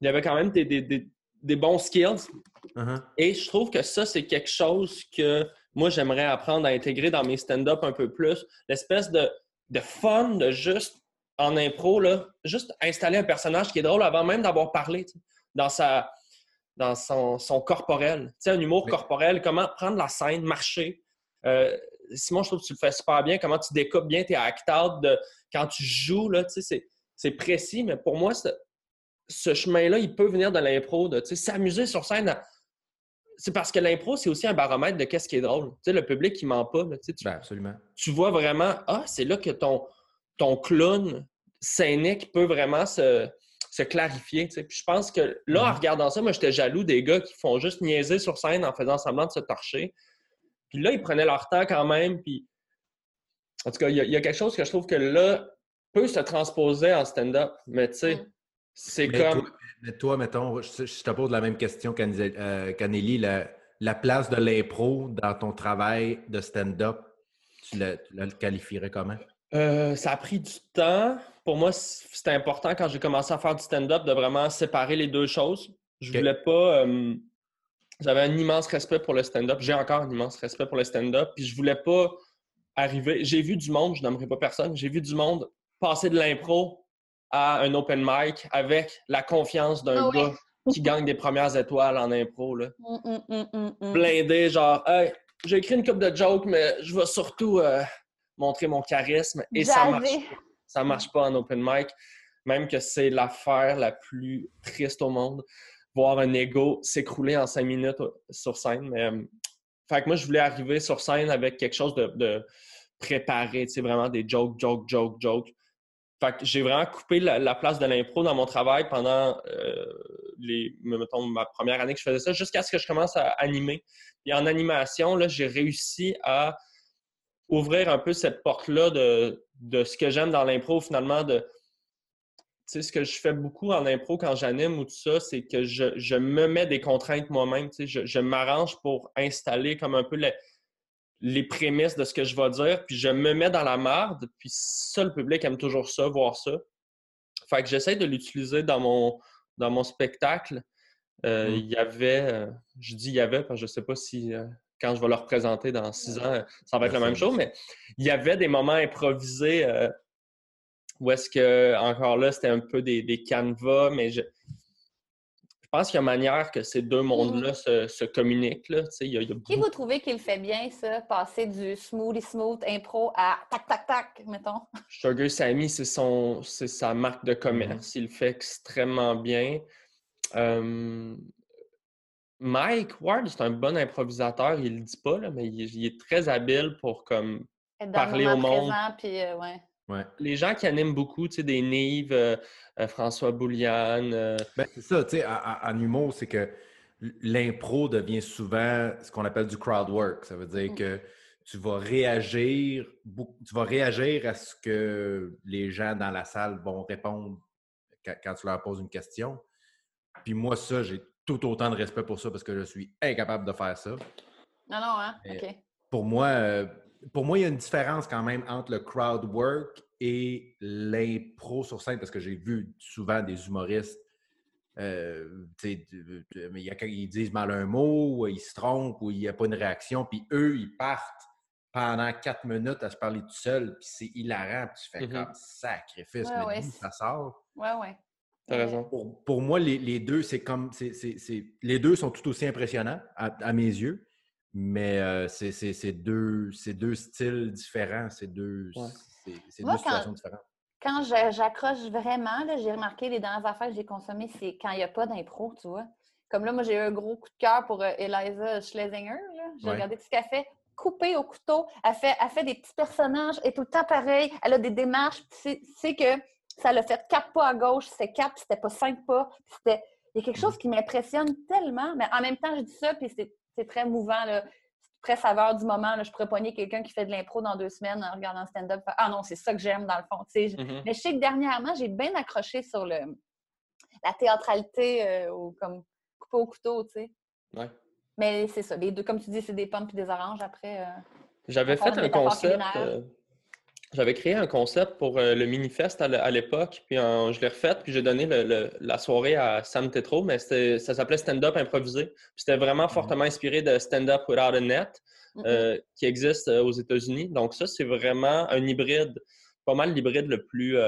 Speaker 3: il y avait quand même des, des bons skills.
Speaker 2: Uh-huh.
Speaker 3: Et je trouve que ça, c'est quelque chose que moi, j'aimerais apprendre à intégrer dans mes stand-up un peu plus. L'espèce de, de fun de juste, en impro, là, juste installer un personnage qui est drôle avant même d'avoir parlé, dans sa dans son, son corporel. Tu sais, un humour corporel, comment prendre la scène, marcher. Euh, Simon, je trouve que tu le fais super bien, comment tu découpes bien tes act-out de quand tu joues, là, tu sais, c'est précis, mais pour moi, ce chemin-là, il peut venir de l'impro, de s'amuser sur scène. C'est parce que l'impro, c'est aussi un baromètre de qu'est-ce qui est drôle. Tu sais, le public, il ment pas. tu,
Speaker 2: ben, absolument.
Speaker 3: Tu vois vraiment, ah, c'est là que ton, ton clown scénique peut vraiment se, se clarifier. Puis je pense que là, en mm-hmm. regardant ça, moi, j'étais jaloux des gars qui font juste niaiser sur scène en faisant semblant de se torcher. Puis là, ils prenaient leur temps quand même. Puis en tout cas, il y, a quelque chose que je trouve que là peut se transposer en stand-up. Mais tu sais, mm. C'est comme.
Speaker 2: Toi, mais toi, mettons, je, te pose la même question qu'Anélie. Euh, la, place de l'impro dans ton travail de stand-up, tu, le qualifierais comment?
Speaker 3: Euh, ça a pris du temps. Pour moi, c'était important quand j'ai commencé à faire du stand-up de vraiment séparer les deux choses. Je voulais pas. Euh, j'avais un immense respect pour le stand-up. J'ai encore un immense respect pour le stand-up. Puis je voulais pas arriver. J'ai vu du monde, je n'aimerais pas personne, j'ai vu du monde passer de l'impro à un open mic avec la confiance d'un ah gars qui gagne des premières étoiles en impro. Là. Hum, hum, hum, Blindé, genre, hey, j'ai écrit une coupe de jokes, mais je vais surtout euh, montrer mon charisme. Et ça marche, ça marche pas en open mic. Même que c'est l'affaire la plus triste au monde. Voir un ego s'écrouler en cinq minutes sur scène. Mais, euh, fait que moi, je voulais arriver sur scène avec quelque chose de, de préparé, tu sais, vraiment des jokes, jokes, jokes, jokes. Fait que j'ai vraiment coupé la, place de l'impro dans mon travail pendant euh, les, ma première année que je faisais ça, jusqu'à ce que je commence à animer. Et en animation, là, j'ai réussi à ouvrir un peu cette porte-là de, de, ce que j'aime dans l'impro, finalement, de tu sais, ce que je fais beaucoup en impro quand j'anime ou tout ça, c'est que je, je, me mets des contraintes moi-même. Tu sais, je, je m'arrange pour installer comme un peu les, les prémices de ce que je vais dire, puis je me mets dans la marde, puis ça, le public aime toujours ça, voir ça. Fait que j'essaie de l'utiliser dans mon, dans mon spectacle. Euh, mm. Il y avait, euh, je dis il y avait, parce que je ne sais pas si euh, quand je vais le représenter dans six ans, ça va être la même chose, mais il y avait des moments improvisés où est-ce que, encore là, c'était un peu des, des canevas, mais je pense qu'il y a manière que ces deux mondes-là mm-hmm. se, communiquent. Là.
Speaker 4: Qui vous trouvez qu'il fait bien, ça, passer du smoothie smooth impro à tac, tac, tac, mettons?
Speaker 3: Sugar Sammy, c'est son c'est sa marque de commerce. Mm-hmm. Il le fait extrêmement bien. Mike Ward, c'est un bon improvisateur. Il le dit pas, là, mais il, est très habile pour comme, parler au monde.
Speaker 4: Présent, puis, euh, ouais.
Speaker 3: Les gens qui animent beaucoup, tu sais, des Nives, euh, euh, François Bouliane. Euh,
Speaker 2: ben, c'est ça, tu sais, en, humour, c'est que l'impro devient souvent ce qu'on appelle du crowd work. Ça veut dire mm. que tu vas réagir, tu vas réagir à ce que les gens dans la salle vont répondre quand, tu leur poses une question. Puis moi, ça, j'ai tout autant de respect pour ça parce que je suis incapable de faire ça.
Speaker 4: Non, non, hein? OK.
Speaker 2: Pour moi, pour moi, il y a une différence quand même entre le crowd work et l'impro sur scène, parce que j'ai vu souvent des humoristes, euh, mais ils disent mal un mot, ou ils se trompent, ou il n'y a pas une réaction, puis eux, ils partent pendant quatre minutes à se parler tout seul, puis c'est hilarant, puis tu fais mm-hmm. comme sacrifice, mais ça sort?
Speaker 4: Ouais, ouais.
Speaker 3: T'as raison.
Speaker 2: Pour, moi, les, deux, c'est comme. les deux sont tout aussi impressionnants à mes yeux. Mais euh, c'est deux, deux styles différents, c'est deux, deux situations différentes.
Speaker 4: Quand j'accroche vraiment, j'ai remarqué les dernières affaires que j'ai consommées, c'est quand il n'y a pas d'impro, tu vois? Comme là, moi, j'ai eu un gros coup de cœur pour euh, Eliza Schlesinger. J'ai regardé tout ce qu'elle fait. Coupé au couteau, elle fait, elle fait des petits personnages, et tout le temps pareil. Elle a des démarches. Tu sais que ça l'a fait quatre pas à gauche, c'était quatre, c'était pas cinq pas. C'était... Il y a quelque chose qui m'impressionne tellement, mais en même temps, je dis ça, puis c'est très mouvant. Là. Très saveur du moment. Là. Je pourrais pogner quelqu'un qui fait de l'impro dans deux semaines en regardant stand-up. Ah non, c'est ça que j'aime dans le fond. Mm-hmm. Mais je sais que dernièrement, j'ai bien accroché sur le, la théâtralité euh, au, comme coupé au couteau, tu sais. Mais c'est ça. Les deux, comme tu dis, c'est des pommes et des oranges après. Euh,
Speaker 3: J'avais fait un concept. Euh, j'avais créé un concept pour euh, le Minifest à l'époque, puis je l'ai refait, puis j'ai donné la soirée à Sam Tetro, mais ça s'appelait Stand-Up improvisé. C'était vraiment mm-hmm. fortement inspiré de Stand-Up Without a Net, mm-hmm. euh, qui existe euh, aux États-Unis. Donc ça, c'est vraiment un hybride, pas mal l'hybride le plus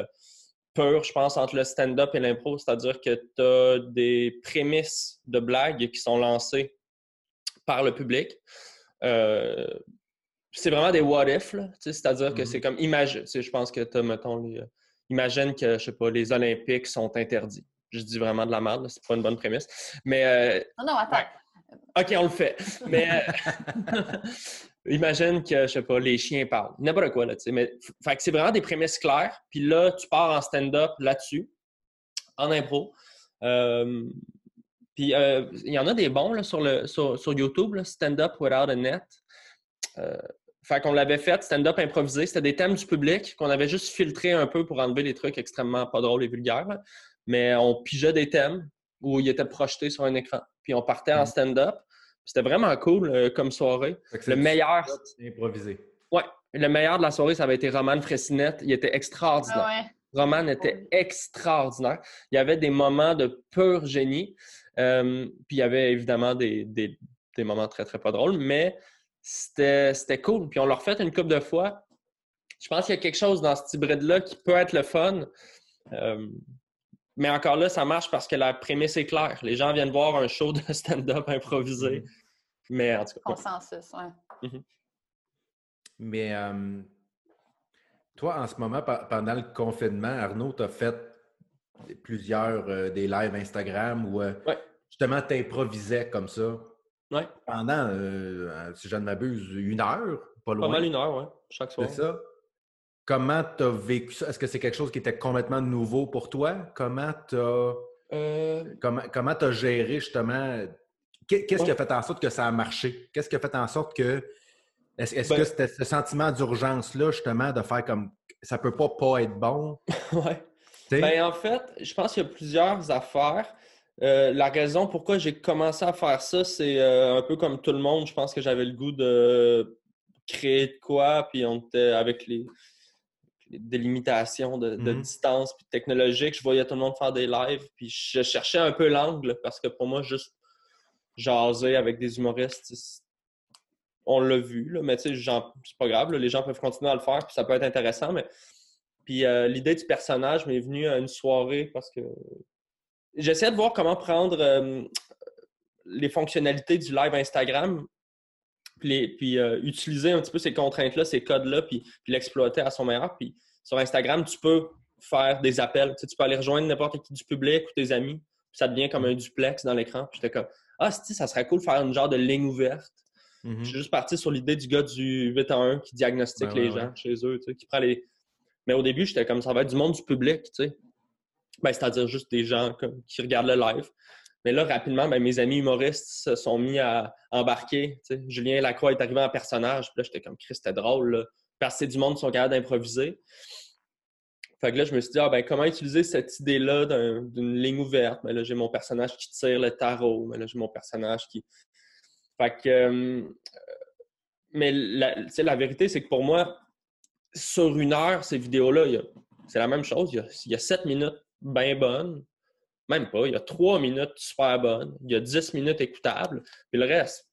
Speaker 3: pur, je pense, entre le stand-up et l'impro. C'est-à-dire que tu as des prémices de blagues qui sont lancées par le public c'est vraiment des what if, c'est-à-dire que c'est mm-hmm. comme imagine, je pense que tu as, mettons, euh, imagine que, je sais pas, les Olympiques sont interdits. Je dis vraiment de la merde, c'est pas une bonne prémisse. Mais.
Speaker 4: Euh, non, non, attends.
Speaker 3: OK, on le fait. Mais euh, imagine que, je sais pas, les chiens parlent. N'importe quoi, là, tu sais. Mais fait que c'est vraiment des prémices claires. Puis là, tu pars en stand-up là-dessus, en impro. puis il y en a des bons là, sur, le, sur, sur YouTube, Stand-up Without a Net. Fait qu'on l'avait fait, stand-up improvisé. C'était des thèmes du public qu'on avait juste filtré un peu pour enlever les trucs extrêmement pas drôles et vulgaires. Mais on pigeait des thèmes où ils étaient projetés sur un écran. Puis on partait en mm. stand-up. C'était vraiment cool euh, comme soirée. Le meilleur.
Speaker 2: Improvisé.
Speaker 3: Ouais. Le meilleur de la soirée, ça avait été Roman Fressinette. Il était extraordinaire. Ah Roman était extraordinaire. Il y avait des moments de pur génie. Euh, puis il y avait évidemment des, des, des moments très, très pas drôles. Mais c'était cool. Puis on l'a refait une couple de fois. Je pense qu'il y a quelque chose dans ce hybride-là qui peut être le fun. Euh, mais encore là, ça marche parce que la prémisse est claire. Les gens viennent voir un show de stand-up improvisé. Mm-hmm. Mais en tout cas.
Speaker 4: Consensus, oui.
Speaker 2: Mm-hmm. Mais euh, toi, en ce moment, pendant le confinement, Arnaud, tu as fait plusieurs euh, des lives Instagram où justement tu improvisais comme ça. Pendant, euh, si je ne m'abuse, une heure, pas loin.
Speaker 3: Pas mal une heure, oui, chaque soir.
Speaker 2: C'est ça. Comment tu as vécu ça? Est-ce que c'est quelque chose qui était complètement nouveau pour toi? Comment tu as, euh. comment, comment as géré justement. Qu'est-ce qui a fait en sorte que ça a marché? Qu'est-ce qui a fait en sorte que. Est-ce ben que c'était ce sentiment d'urgence-là, justement, de faire comme ça peut pas pas être bon?
Speaker 3: oui. Ben, en fait, je pense qu'il y a plusieurs affaires. Euh, la raison pourquoi j'ai commencé à faire ça, c'est euh, un peu comme tout le monde. Je pense que j'avais le goût de créer de quoi, puis on était avec les, délimitations de, mm-hmm. distance puis technologique. Je voyais tout le monde faire des lives, puis je cherchais un peu l'angle parce que pour moi, juste jaser avec des humoristes, on l'a vu, là, mais tu sais, c'est pas grave, les gens peuvent continuer à le faire, puis ça peut être intéressant, mais. Puis euh, l'idée du personnage m'est venue à une soirée parce que j'essaie de voir comment prendre euh, les fonctionnalités du live Instagram, puis, euh, utiliser un petit peu ces contraintes-là, ces codes-là, puis, l'exploiter à son meilleur. Puis sur Instagram, tu peux faire des appels. Tu, peux aller rejoindre n'importe qui du public ou tes amis. Puis ça devient comme un duplex dans l'écran. Puis j'étais comme Ah, si, ça serait cool de faire une genre de ligne ouverte. Mm-hmm. Je suis juste parti sur l'idée du gars du 8 à 1 qui diagnostique les gens chez eux, qui prend les. Mais au début, j'étais comme ça va être du monde du public, tu sais. Ben, c'est-à-dire juste des gens qui regardent le live. Mais là, rapidement, ben, mes amis humoristes se sont mis à embarquer. Julien Lacroix est arrivé en personnage. Puis là, j'étais comme, Chris, c'était drôle. Là, parce que c'est du monde qui sont capables d'improviser. Fait que là, je me suis dit, ah, ben, comment utiliser cette idée-là d'une ligne ouverte? Mais ben, là, j'ai mon personnage qui tire le tarot. Mais là, j'ai mon personnage qui. Fait que. Euh, mais la vérité, c'est que pour moi, sur une heure, ces vidéos-là, c'est la même chose. Il y, a, sept minutes bien bonne. Même pas. Il y a trois minutes super bonnes. Il y a dix minutes écoutables. Puis le reste,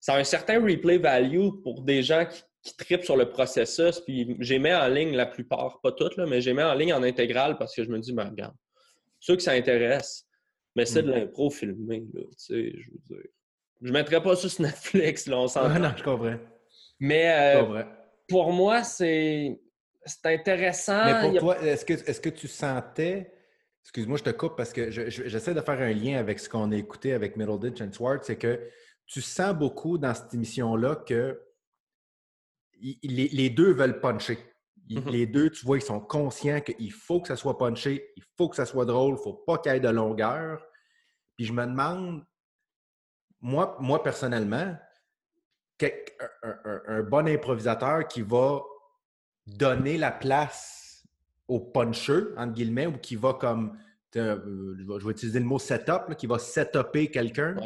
Speaker 3: ça a un certain replay value pour des gens qui, qui tripent sur le processus. Puis j'ai mis en ligne la plupart, pas toutes, là, mais j'ai mis en ligne en intégrale parce que je me dis, ben regarde, ceux qui s'intéressent, mais c'est de mm. l'impro filmé, là, tu sais, je veux dire. Je ne mettrais pas ça sur Netflix, là, on s'entend.
Speaker 2: non, je comprends.
Speaker 3: Mais euh, pour moi, c'est c'est intéressant.
Speaker 2: Mais pour toi, est-ce que, est que tu sentais. Excuse-moi, je te coupe parce que j'essaie de faire un lien avec ce qu'on a écouté avec Middleditch and Swartz. C'est que tu sens beaucoup dans cette émission-là que les, deux veulent puncher. Mm-hmm. Les deux, tu vois, ils sont conscients qu'il faut que ça soit punché, il faut que ça soit drôle, il ne faut pas qu'il y ait de longueur. Puis je me demande, moi, moi personnellement, un bon improvisateur qui va donner la place au puncher, entre guillemets, ou qui va comme, euh, je vais utiliser le mot setup, qui va setuper quelqu'un.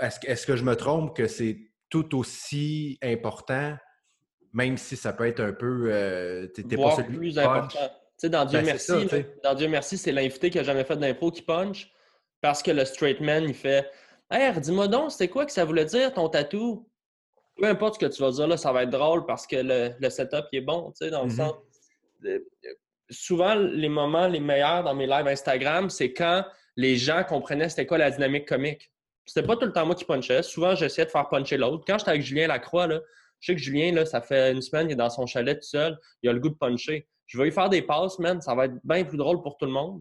Speaker 2: Est-ce, est que je me trompe que c'est tout aussi important même si ça peut être un peu. Euh,
Speaker 3: t'es pas celui plus important. Tu sais, dans Dieu ben, merci, dans Dieu merci, c'est l'invité qui a jamais fait d'impro qui punch parce que le straight man, il fait Hey, dis-moi donc, c'était quoi que ça voulait dire ton tatou? Peu importe ce que tu vas dire, là, ça va être drôle parce que le, setup est bon, tu sais, dans le mm-hmm. sens. souvent, les moments les meilleurs dans mes lives Instagram, c'est quand les gens comprenaient c'était quoi la dynamique comique. C'était pas tout le temps moi qui punchais. Souvent, j'essayais de faire puncher l'autre. Quand j'étais avec Julien Lacroix, là, je sais que Julien, là, ça fait une semaine, il est dans son chalet tout seul. Il a le goût de puncher. Je vais lui faire des passes, man. Ça va être bien plus drôle pour tout le monde.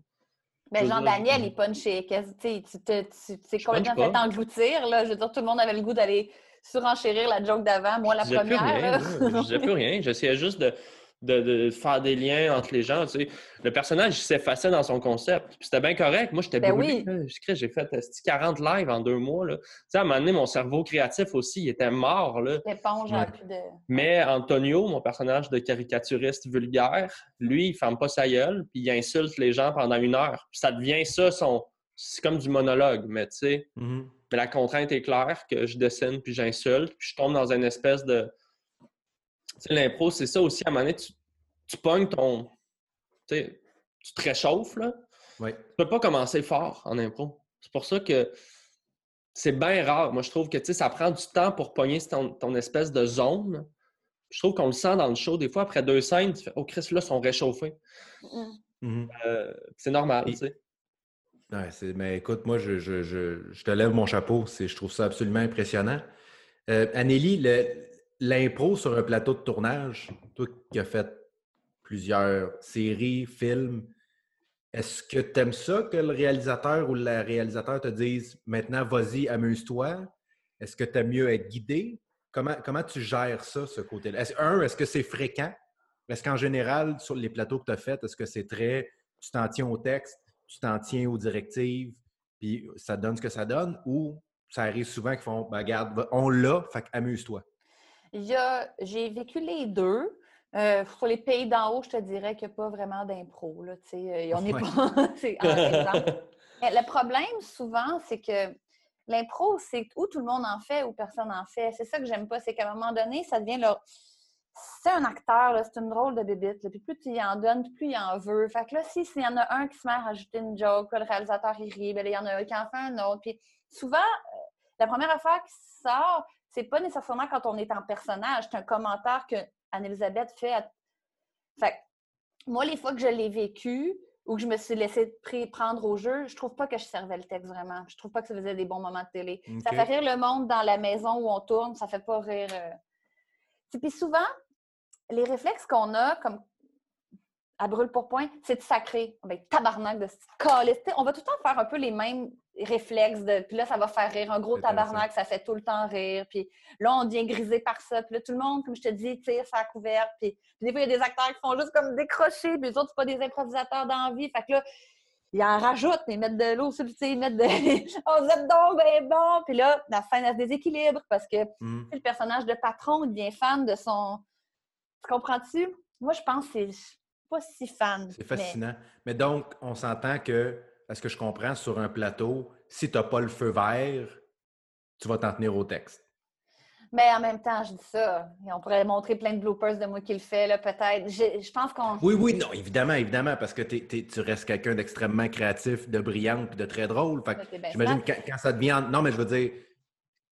Speaker 4: Mais ben, Jean-Daniel, il punchait. Tu t'es complètement fait engloutir. Là? Je veux dire, tout le monde avait le goût d'aller surenchérir la joke d'avant. Moi, la première.
Speaker 3: je ne disais plus rien. J'essayais juste de, de, faire des liens entre les gens. Tu sais. Le personnage s'effaçait dans son concept. C'était bien correct. Moi, j'étais ben oui. J'ai fait 40 lives en deux mois. Là. Tu sais, à un moment donné, mon cerveau créatif aussi, il était mort.
Speaker 4: L'éponge plus de...
Speaker 3: Mais Antonio, mon personnage de caricaturiste vulgaire, lui, il ferme pas sa gueule, puis il insulte les gens pendant une heure. Puis ça devient ça, son... c'est comme du monologue, mais tu sais... Mm-hmm. Mais la contrainte est claire que je dessine, puis j'insulte, puis je tombe dans une espèce de l'impro, c'est ça aussi. À un moment donné, tu, tu pognes ton. Tu te réchauffes, là.
Speaker 2: Oui. Tu
Speaker 3: peux pas commencer fort en impro. C'est pour ça que c'est bien rare. Moi, je trouve que ça prend du temps pour pogner ton, espèce de zone. Je trouve qu'on le sent dans le show. Des fois, après deux scènes, tu fais Oh, Chris, là, ils sont réchauffés. Mm-hmm. Euh, c'est normal, tu sais.
Speaker 2: Ouais, mais écoute, moi, je, te lève mon chapeau. Je trouve ça absolument impressionnant. Euh, Anélie, l'impro sur un plateau de tournage, toi qui as fait plusieurs séries, films, est-ce que tu aimes ça que le réalisateur ou la réalisateur te dise maintenant vas-y, amuse-toi? Est-ce que tu aimes mieux être guidé? Comment, tu gères ça, ce côté-là? un, est-ce que c'est fréquent? Est-ce qu'en général, sur les plateaux que tu as faits, est-ce que c'est très tu t'en tiens au texte, tu t'en tiens aux directives, puis ça donne ce que ça donne? Ou ça arrive souvent qu'ils font ben, regarde, on l'a, fait amuse-toi?
Speaker 4: j'ai vécu les deux. Euh, pour les pays d'en haut, je te dirais qu'il n'y a pas vraiment d'impro. Là, euh, on n'est pas. le problème, souvent, c'est que l'impro, c'est où tout le monde en fait ou personne en fait. C'est ça que j'aime pas. C'est qu'à un moment donné, ça devient là. C'est un acteur, c'est une drôle de bébite. Puis plus tu y en donnes, plus il en veut. Fait que là, s'il y en a un qui se met à rajouter une joke, le réalisateur il rit, ben il y en a un qui en fait un autre. Puis souvent, euh, la première affaire qui sort, c'est pas nécessairement quand on est en personnage, c'est un commentaire que Anne-Elisabeth fait. Fait moi, les fois que je l'ai vécu ou que je me suis laissé prendre au jeu, je trouve pas que je servais le texte vraiment. Je trouve pas que ça faisait des bons moments de télé. Ça fait rire le monde dans la maison où on tourne, ça fait pas rire. Euh... Puis souvent, les réflexes qu'on a, comme à brûle pour point, c'est de sacré. Ben, tabarnak de ce On va tout le temps faire un peu les mêmes réflexe de puis là ça va faire rire. Un gros tabarnak ça fait tout le temps rire. Puis là on devient grisé par ça. Puis là tout le monde comme je te dis tire sa couverte puis, des fois il y a des acteurs qui font juste comme décrocher. Puis les autres c'est pas des improvisateurs d'envie. Fait que là ils en rajoutent ils mettent de l'eau sur le ils mettent de oh vous êtes donc ben bon. Puis là la fin elle se déséquilibre parce que mmh. le personnage de patron devient fan de son tu comprends-tu? Moi je pense que c'est pas si fan
Speaker 2: c'est fascinant mais donc on s'entend que est-ce que je comprends, sur un plateau, si tu n'as pas le feu vert, tu vas t'en tenir au texte.
Speaker 4: Mais en même temps, je dis ça. on pourrait montrer plein de bloopers de moi qui le fait, là, peut-être. Je, pense qu'on.
Speaker 2: Oui, oui, non, évidemment, évidemment, parce que tu restes quelqu'un d'extrêmement créatif, de brillant et de très drôle. J'imagine quand, quand, ça devient. Non, mais je veux dire,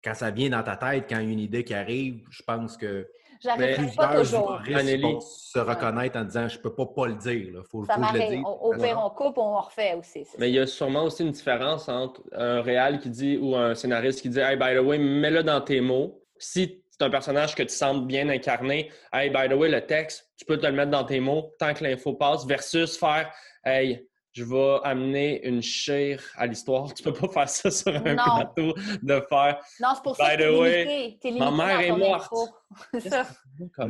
Speaker 2: quand ça vient dans ta tête, quand il y a une idée qui arrive, je pense que
Speaker 4: J'arrive pas toujours.
Speaker 2: Anneli. se reconnaître en disant je peux pas pas le dire. Là. Faut,
Speaker 4: ça m'arrive. Au pire, on coupe, on refait aussi.
Speaker 3: Mais il y a sûrement aussi une différence entre un réal qui dit ou un scénariste qui dit Hey, by the way, mets-le dans tes mots. Si c'est un personnage que tu sens bien incarné, Hey, by the way, le texte, tu peux te le mettre dans tes mots tant que l'info passe, versus faire Hey, je vais amener une chair à l'histoire. Tu peux pas faire ça sur un plateau de faire.
Speaker 4: Non, c'est pour ça que es limité.
Speaker 3: ma mère est morte. c'est ça.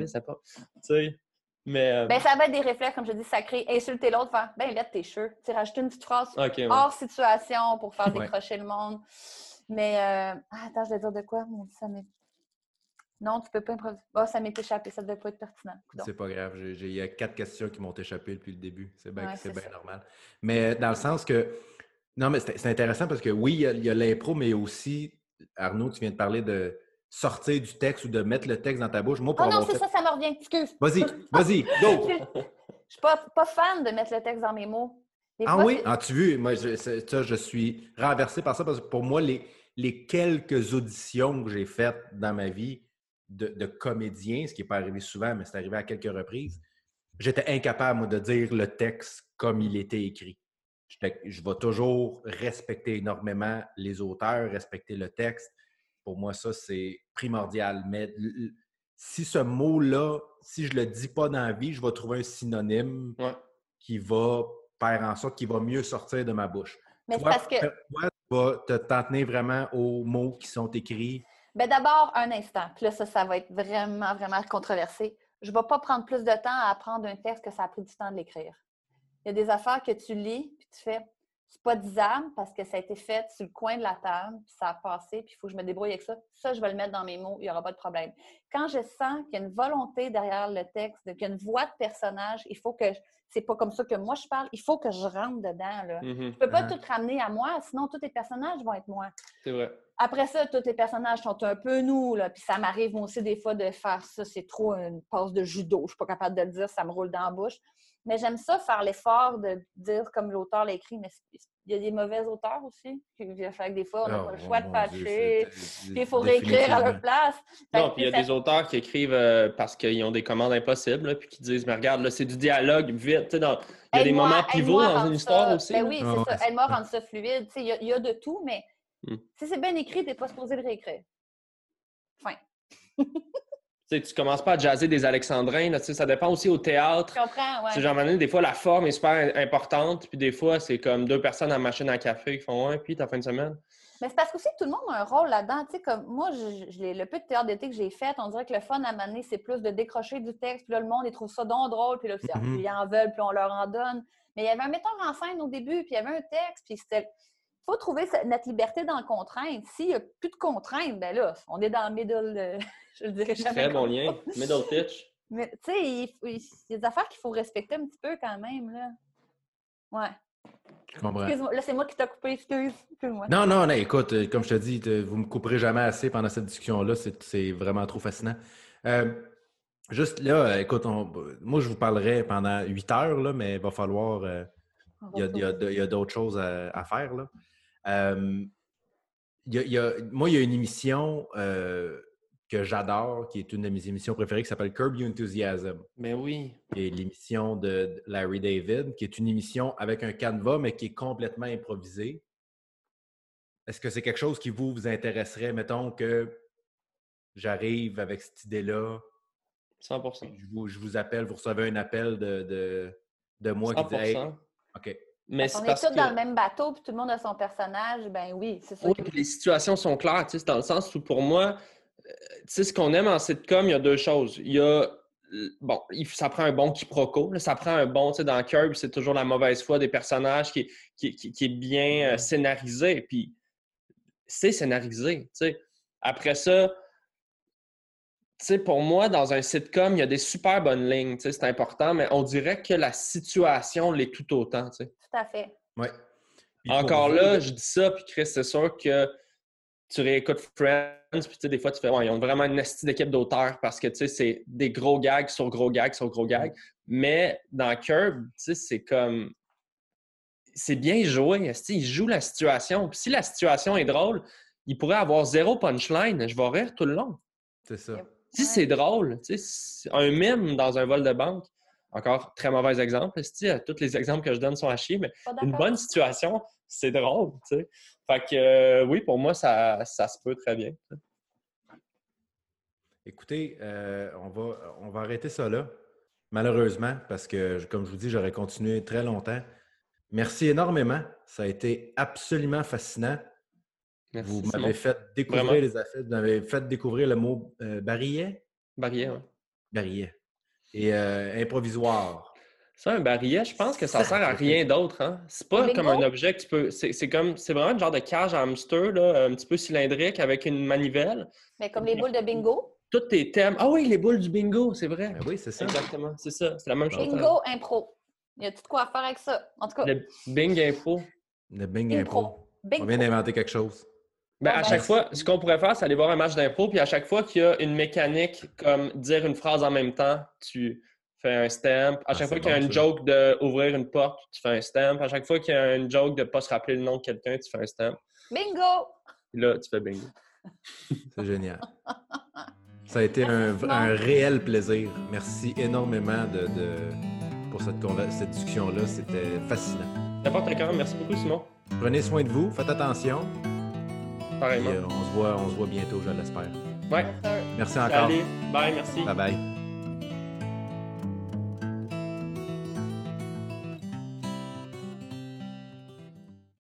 Speaker 3: ça pas. Tu sais. Mais, euh,
Speaker 4: ben, ça va être des réflexes, comme je dis, sacrés. Insulter l'autre, faire ben, lève tes cheveux. Tu rajouter une petite phrase hors situation pour faire décrocher le monde. Mais, euh... ah, attends, je vais dire de quoi? Ça m'est non, tu peux pas improviser. Oh, ça m'est échappé, ça ne devait pas être pertinent.
Speaker 2: C'est pas grave. Il y a quatre questions qui m'ont échappé depuis le début. C'est bien, normal. Mais dans le sens que. Non, mais c'est intéressant parce que oui, il y a, l'impro, mais aussi, Arnaud, tu viens de parler de sortir du texte ou de mettre le texte dans ta bouche.
Speaker 4: Moi, pour oh non, c'est ça, ça me revient. Excuse.
Speaker 2: Vas-y, vas-y, go!
Speaker 4: Je suis pas, pas fan de mettre le texte dans mes mots.
Speaker 2: ah oui? As-tu ah, vu? Moi, je, ça, je suis renversé par ça parce que pour moi, les, les quelques auditions que j'ai faites dans ma vie de, de comédien, ce qui n'est pas arrivé souvent, mais c'est arrivé à quelques reprises, j'étais incapable de dire le texte comme il était écrit. Je, vais toujours respecter énormément les auteurs, respecter le texte. Pour moi, ça, c'est primordial. Mais si ce mot-là, si je ne le dis pas dans la vie, je vais trouver un synonyme qui va faire en sorte qu'il va mieux sortir de ma bouche.
Speaker 4: Mais c'est parce que.
Speaker 2: Toi, tu vas te t'en tenir vraiment aux mots qui sont écrits.
Speaker 4: Bien, d'abord, un instant. Puis là, ça, ça va être vraiment, vraiment controversé. Je ne vais pas prendre plus de temps à apprendre un texte que ça a pris du temps de l'écrire. Il y a des affaires que tu lis, puis tu fais c'est pas disable parce que ça a été fait sur le coin de la table, puis ça a passé, puis il faut que je me débrouille avec ça. Ça, je vais le mettre dans mes mots, il n'y aura pas de problème. Quand je sens qu'il y a une volonté derrière le texte, qu'il y a une voix de personnage, il faut que. C'est pas comme ça que moi je parle, il faut que je rentre dedans. Là. ne mm-hmm. peux pas tout ramener à moi, sinon tous les personnages vont être moi.
Speaker 3: C'est vrai.
Speaker 4: Après ça, tous les personnages sont un peu nous, là, puis ça m'arrive moi aussi des fois de faire ça, c'est trop une passe de judo, je suis pas capable de le dire, ça me roule dans la bouche. Mais j'aime ça, faire l'effort de dire comme l'auteur l'écrit, mais il y a des mauvais auteurs aussi. Fait que des fois, on n'a ah, pas le choix de patcher. Puis il faut réécrire à leur place.
Speaker 3: non, puis il y a des auteurs qui écrivent euh, parce qu'ils ont des commandes impossibles, puis qui disent Mais regarde, là, c'est du dialogue, vite. il y a des moments pivots dans une histoire aussi.
Speaker 4: Ben oui, c'est ah, ça. Elle m'a rendu ça fluide. Il y, a de tout, mais hmm. si c'est bien écrit, tu n'es pas supposé le réécrire. Fin.
Speaker 3: Tu tu commences pas à jazzer des alexandrins, ça dépend aussi au théâtre.
Speaker 4: Je comprends,
Speaker 3: ouais. Genre, des fois, la forme est super importante, puis des fois, c'est comme deux personnes à machine à café qui font un, puis ta fin de semaine.
Speaker 4: Mais c'est parce que aussi tout le monde a un rôle là-dedans. Tu sais, comme moi, je, le peu de théâtre d'été que j'ai fait, on dirait que le fun à mener, c'est plus de décrocher du texte, puis là, le monde, il trouve ça donc drôle, puis là, mm-hmm. ils en veulent, puis on leur en donne. Mais il y avait un metteur en scène au début, puis il y avait un texte, puis c'était. Il faut trouver notre liberté dans le contrainte. S'il n'y a plus de contraintes, ben là, on est dans le middle. je le dirais jamais.
Speaker 3: Très bon lien. Middle pitch.
Speaker 4: Mais tu sais, il, y a des affaires qu'il faut respecter un petit peu quand même, là. Ouais.
Speaker 2: Je comprends.
Speaker 4: Excuse-moi, là, c'est moi qui t'ai coupé, excuse. moi
Speaker 2: Non, non, non, écoute, euh, comme je te dis, vous me couperez jamais assez pendant cette discussion-là. C'est vraiment trop fascinant. Euh, juste là, euh, écoute, moi, je vous parlerai pendant huit heures, là, mais il va falloir. il y a, d'autres choses à, faire. Là. Y a, moi, il y a une émission que j'adore, qui est une de mes émissions préférées, qui s'appelle Curb Your Enthusiasm.
Speaker 3: Mais oui.
Speaker 2: Et l'émission de Larry David, qui est une émission avec un canevas, mais qui est complètement improvisée. Est-ce que c'est quelque chose qui vous, vous intéresserait? Mettons que j'arrive avec cette idée-là.
Speaker 3: 100
Speaker 2: je vous, je vous, appelle, vous recevez un appel de, de, moi qui dit hey, OK.
Speaker 4: Mais on est tous dans le même bateau, puis tout le monde a son personnage, ben oui, c'est ça. Oui,
Speaker 3: les situations sont claires, tu sais, dans le sens où pour moi, tu sais, ce qu'on aime en sitcom, il y a deux choses. Il y a, bon, ça prend un bon quiproquo. ça prend un bon, tu sais, dans Curb, c'est toujours la mauvaise foi des personnages qui, qui, est bien euh, scénarisé. Puis, c'est scénarisé, tu sais. Après ça, sais, pour moi, dans un sitcom, il y a des super bonnes lignes, tu sais, c'est important, mais on dirait que la situation l'est tout autant, tu sais.
Speaker 4: Tout à fait.
Speaker 2: Oui.
Speaker 3: Encore là, je dis ça, puis Chris, c'est sûr que tu réécoutes Friends, puis des fois, tu fais, ouais, ils ont vraiment une astuce d'équipe d'auteurs parce que, tu sais, c'est des gros gags sur gros gags sur gros gags. Mais dans Curb, tu sais, c'est comme. C'est bien joué. Il joue la situation. Puis si la situation est drôle, il pourrait avoir zéro punchline. Je vais rire tout le long.
Speaker 2: C'est ça.
Speaker 3: Si c'est drôle, tu sais, un mime dans un vol de banque, encore très mauvais exemple. Tous les exemples que je donne sont à chier, mais une bonne situation, c'est drôle. Tu sais. Fait que euh, oui, pour moi, ça, ça, se peut très bien.
Speaker 2: Écoutez, euh, on, va, on va arrêter ça là, malheureusement, parce que, comme je vous dis, j'aurais continué très longtemps. Merci énormément. Ça a été absolument fascinant. Vous m'avez fait découvrir les affaires, vous m'avez fait découvrir le mot euh, barillet.
Speaker 3: Barillet, oui.
Speaker 2: Barillet. Et improvisoire.
Speaker 3: Ça, un barillet, je pense que ça, sert à rien d'autre. Hein? C'est pas comme un objet que tu peux. C'est comme. C'est vraiment un genre de cage à hamster, là, un petit peu cylindrique avec une manivelle.
Speaker 4: Mais comme les boules de bingo?
Speaker 3: Tous tes thèmes. Ah oui, les boules du bingo, c'est vrai.
Speaker 2: Ben oui, c'est ça.
Speaker 3: Exactement. C'est ça. C'est la même chose.
Speaker 4: Bingo impro. Il y a tout quoi à faire avec ça. En tout cas.
Speaker 3: Le Bing impro.
Speaker 2: Le Bing impro. On vient d'inventer quelque chose.
Speaker 3: Ben, à chaque fois, ce qu'on pourrait faire, c'est aller voir un match d'impro, puis à chaque fois qu'il y a une mécanique comme dire une phrase en même temps, tu fais un stamp. À ah, chaque fois qu'il y a une joke d'ouvrir une porte, tu fais un stamp. À chaque fois qu'il y a une joke de ne pas se rappeler le nom de quelqu'un, tu fais un stamp.
Speaker 4: Bingo!
Speaker 3: là, tu fais bingo.
Speaker 2: C'est génial. Ça a été un, réel plaisir. Merci énormément de, pour cette, cette discussion-là. C'était fascinant.
Speaker 3: N'importe quand. Merci beaucoup, Simon.
Speaker 2: Prenez soin de vous. Faites attention.
Speaker 3: Pareillement.
Speaker 2: Euh, on, se voit, on se voit bientôt, je l'espère.
Speaker 3: Ouais.
Speaker 2: Merci encore.
Speaker 3: Salut. Bye, merci.
Speaker 2: Bye bye.